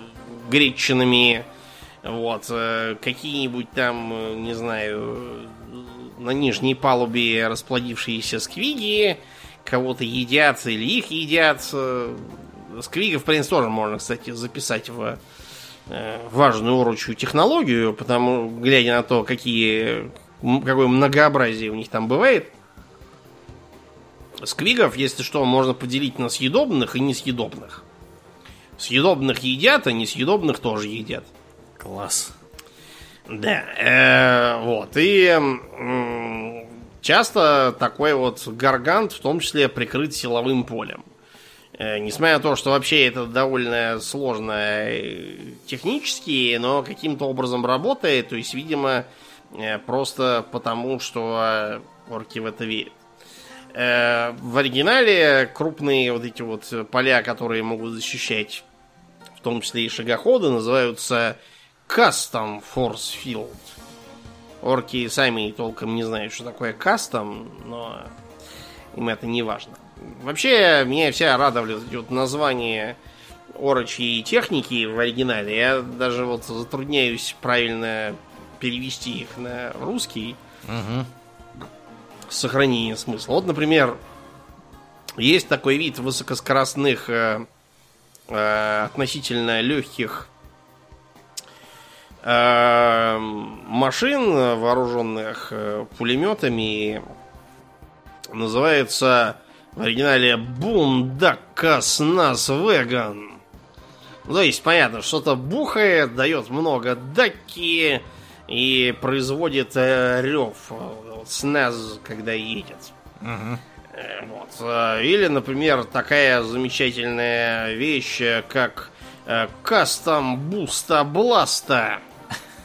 гречинами, вот, э, какие-нибудь там, э, не знаю, на нижней палубе расплодившиеся сквиги, кого-то едят или их едят. Сквигов, в принципе, тоже можно, кстати, записать в э, важную урочью технологию, потому, глядя на то, какие, какое многообразие у них там бывает, сквигов, если что, можно поделить на съедобных и несъедобных. Съедобных едят, а несъедобных тоже едят. Класс. Да, э, вот. И м, часто такой вот гаргант, в том числе, прикрыт силовым полем. Э, несмотря на то, что вообще это довольно сложно э, технически, но каким-то образом работает, то есть, видимо, э, просто потому, что э, орки в это верят. Э, в оригинале крупные вот эти вот поля, которые могут защищать, в том числе и шагоходы, называются Custom Force Field. Орки сами толком не знают, что такое кастом, но им это не важно. Вообще, меня все радовали вот названия орочьей техники в оригинале. Я даже вот затрудняюсь правильно перевести их на русский Угу. с сохранением смысла. Вот, например, есть такой вид высокоскоростных э, э, относительно легких э, машин, вооруженных э, пулеметами. Называется в оригинале Бундакас Нас Веган. Ну, то есть, понятно, что-то бухает, дает много даки и производит э, рев. Вот, сназ, когда едет. Угу. Вот. э, Или, например, такая замечательная вещь, э, как э, Custom Буста Бласта.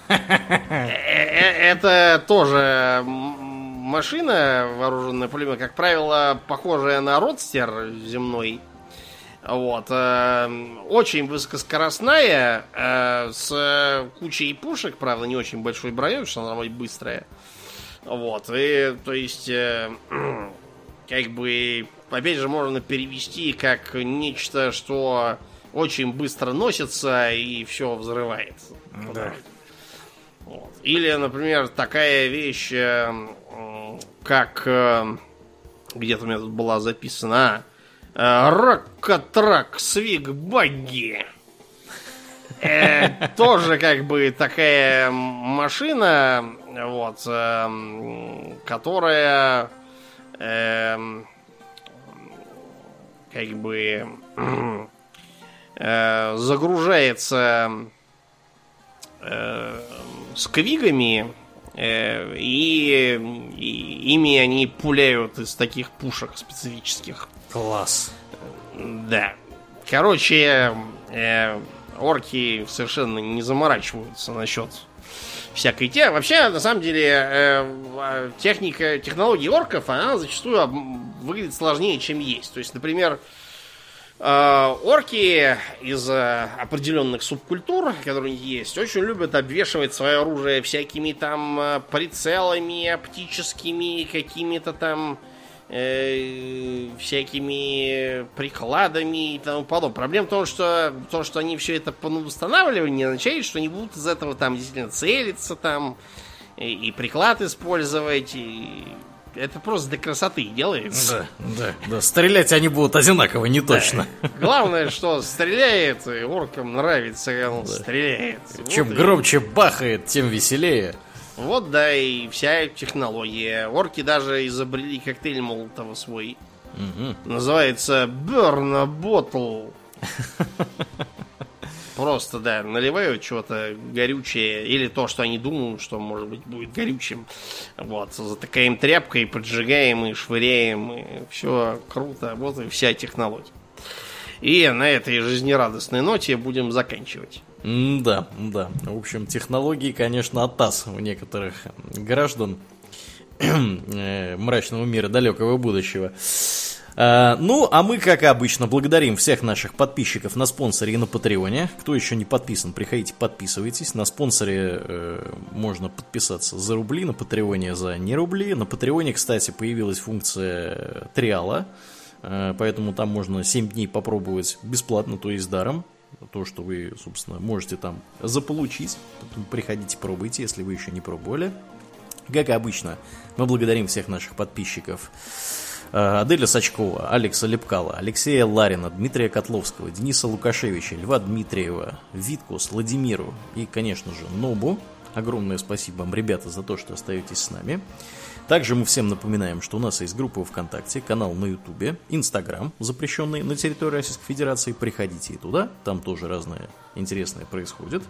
Это тоже машина, вооруженная пулемет, как правило, похожая на родстер земной. Вот. Очень высокоскоростная, с кучей пушек, правда, не очень большой броней, потому что она быстрая. Вот. И, то есть, *clears throat* как бы, опять же, можно перевести как нечто, что очень быстро носится и все взрывается. Да. Вот. Или, например, такая вещь, э, как э, где-то у меня тут была записана э, Рокотрак Свиг Багги. Тоже как бы такая машина, вот, которая как бы *clears throat* э, загружается э, сквигами, э, и, и ими они пуляют из таких пушек специфических. Класс. Да. Короче, э, орки совершенно не заморачиваются насчет всякой те. Вообще, на самом деле, э, техника, технология орков, она зачастую выглядит сложнее, чем есть. То есть, например, э, орки из э, определенных субкультур, которые есть, очень любят обвешивать свое оружие всякими там э, прицелами оптическими, какими-то там э, всякими прикладами и тому подобное. Проблема в том, что то, что они все это понаустанавливали, не означает, что они будут из этого там действительно целиться там и, и приклад использовать. И это просто для красоты делается. Да, да, да. Стрелять они будут одинаково, не точно. Главное, что стреляет, и оркам нравится, он стреляет. Чем Вот и- громче бахает, тем веселее. Вот да, и вся технология. Орки даже изобрели коктейль Молотова свой. Мгм. Называется Burn a Bottle. *laughs* Просто, да, наливают что-то горючее, или то, что они думают, что, может быть, будет горючим. Вот, затыкаем тряпкой, поджигаем и швыряем, и все круто. Вот и вся технология. И на этой жизнерадостной ноте будем заканчивать. Да, да. В общем, технологии, конечно, оттас у некоторых граждан *clears throat* э, мрачного мира далекого будущего. А, ну, а мы, как обычно, благодарим всех наших подписчиков на спонсоре и на Патреоне. Кто еще не подписан, приходите, подписывайтесь. На спонсоре э, можно подписаться за рубли, на Патреоне за не рубли. На Патреоне, кстати, появилась функция триала. Э, поэтому там можно 7 дней попробовать бесплатно, то есть даром. То, что вы, собственно, можете там заполучить. Приходите, пробуйте, если вы еще не пробовали. Как обычно, мы благодарим всех наших подписчиков. Э, Аделя Сачкова, Алекса Лепкала, Алексея Ларина, Дмитрия Котловского, Дениса Лукашевича, Льва Дмитриева, Виткус, Владимиру и, конечно же, Нобу. Огромное спасибо вам, ребята, за то, что остаетесь с нами. Также мы всем напоминаем, что у нас есть группа ВКонтакте, канал на Ютубе, Инстаграм, запрещенный на территории Российской Федерации. Приходите и туда, там тоже разное интересное происходит.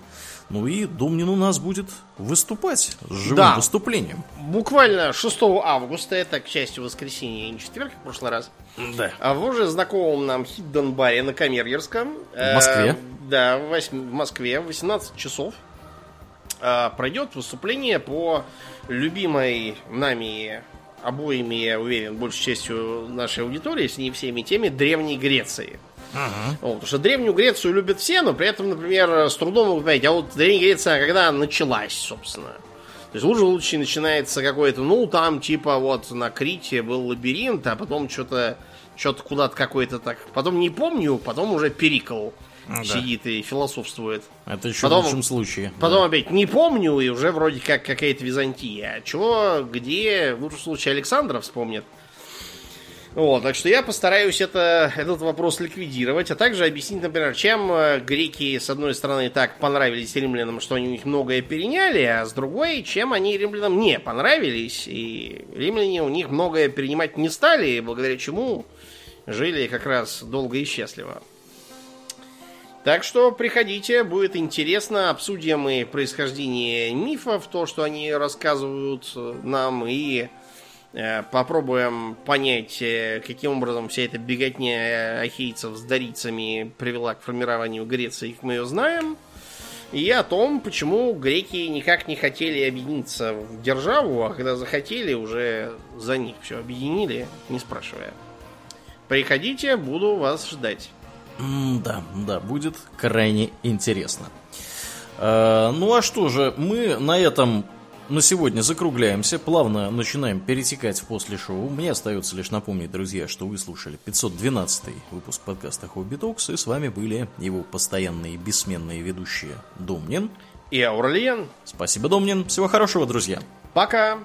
Ну и Думнин у нас будет выступать с живым да. выступлением. Буквально 6 августа, это, к счастью, воскресенье не четверг, как в прошлый раз. Да. А в уже знакомом нам Хидден баре на Камергерском. В Москве. Э, да, в, 8, в Москве, 18 часов. Э, пройдет выступление по любимой нами обоими, я уверен, большей частью нашей аудитории, с ней всеми теми Древней Греции. Uh-huh. Вот, потому что Древнюю Грецию любят все, но при этом, например, с трудом могут понять, а вот Древняя Греция когда началась, собственно? То есть лучше лучше начинается какой-то, ну, там, типа, вот на Крите был лабиринт, а потом что-то что-то куда-то какой-то так. Потом не помню, потом уже Перикл ну, сидит да. и философствует. Это еще потом, в лучшем случае. Потом да. опять не помню, и уже вроде как какая-то Византия. А чего, где, в лучшем случае Александра вспомнит. Вот, так что я постараюсь это, этот вопрос ликвидировать, а также объяснить, например, чем э, греки, с одной стороны, так понравились римлянам, что они у них многое переняли, а с другой, чем они римлянам не понравились, и римляне у них многое перенимать не стали, благодаря чему жили как раз долго и счастливо. Так что приходите, будет интересно, обсудим мы происхождение мифов, то, что они рассказывают нам, и э, попробуем понять, э, каким образом вся эта беготня ахейцев с дарицами привела к формированию Греции, как мы ее знаем, и о том, почему греки никак не хотели объединиться в державу, а когда захотели, уже за них все объединили, не спрашивая. Приходите, буду вас ждать. Да, да, будет крайне интересно. Э, ну а что же, мы на этом на сегодня закругляемся, плавно начинаем перетекать в после шоу. Мне остается лишь напомнить, друзья, что вы слушали 512 выпуск подкаста Хобби Токс, и с вами были его постоянные бессменные ведущие Домнин и Аурлиен. Спасибо, Домнин. Всего хорошего, друзья. Пока.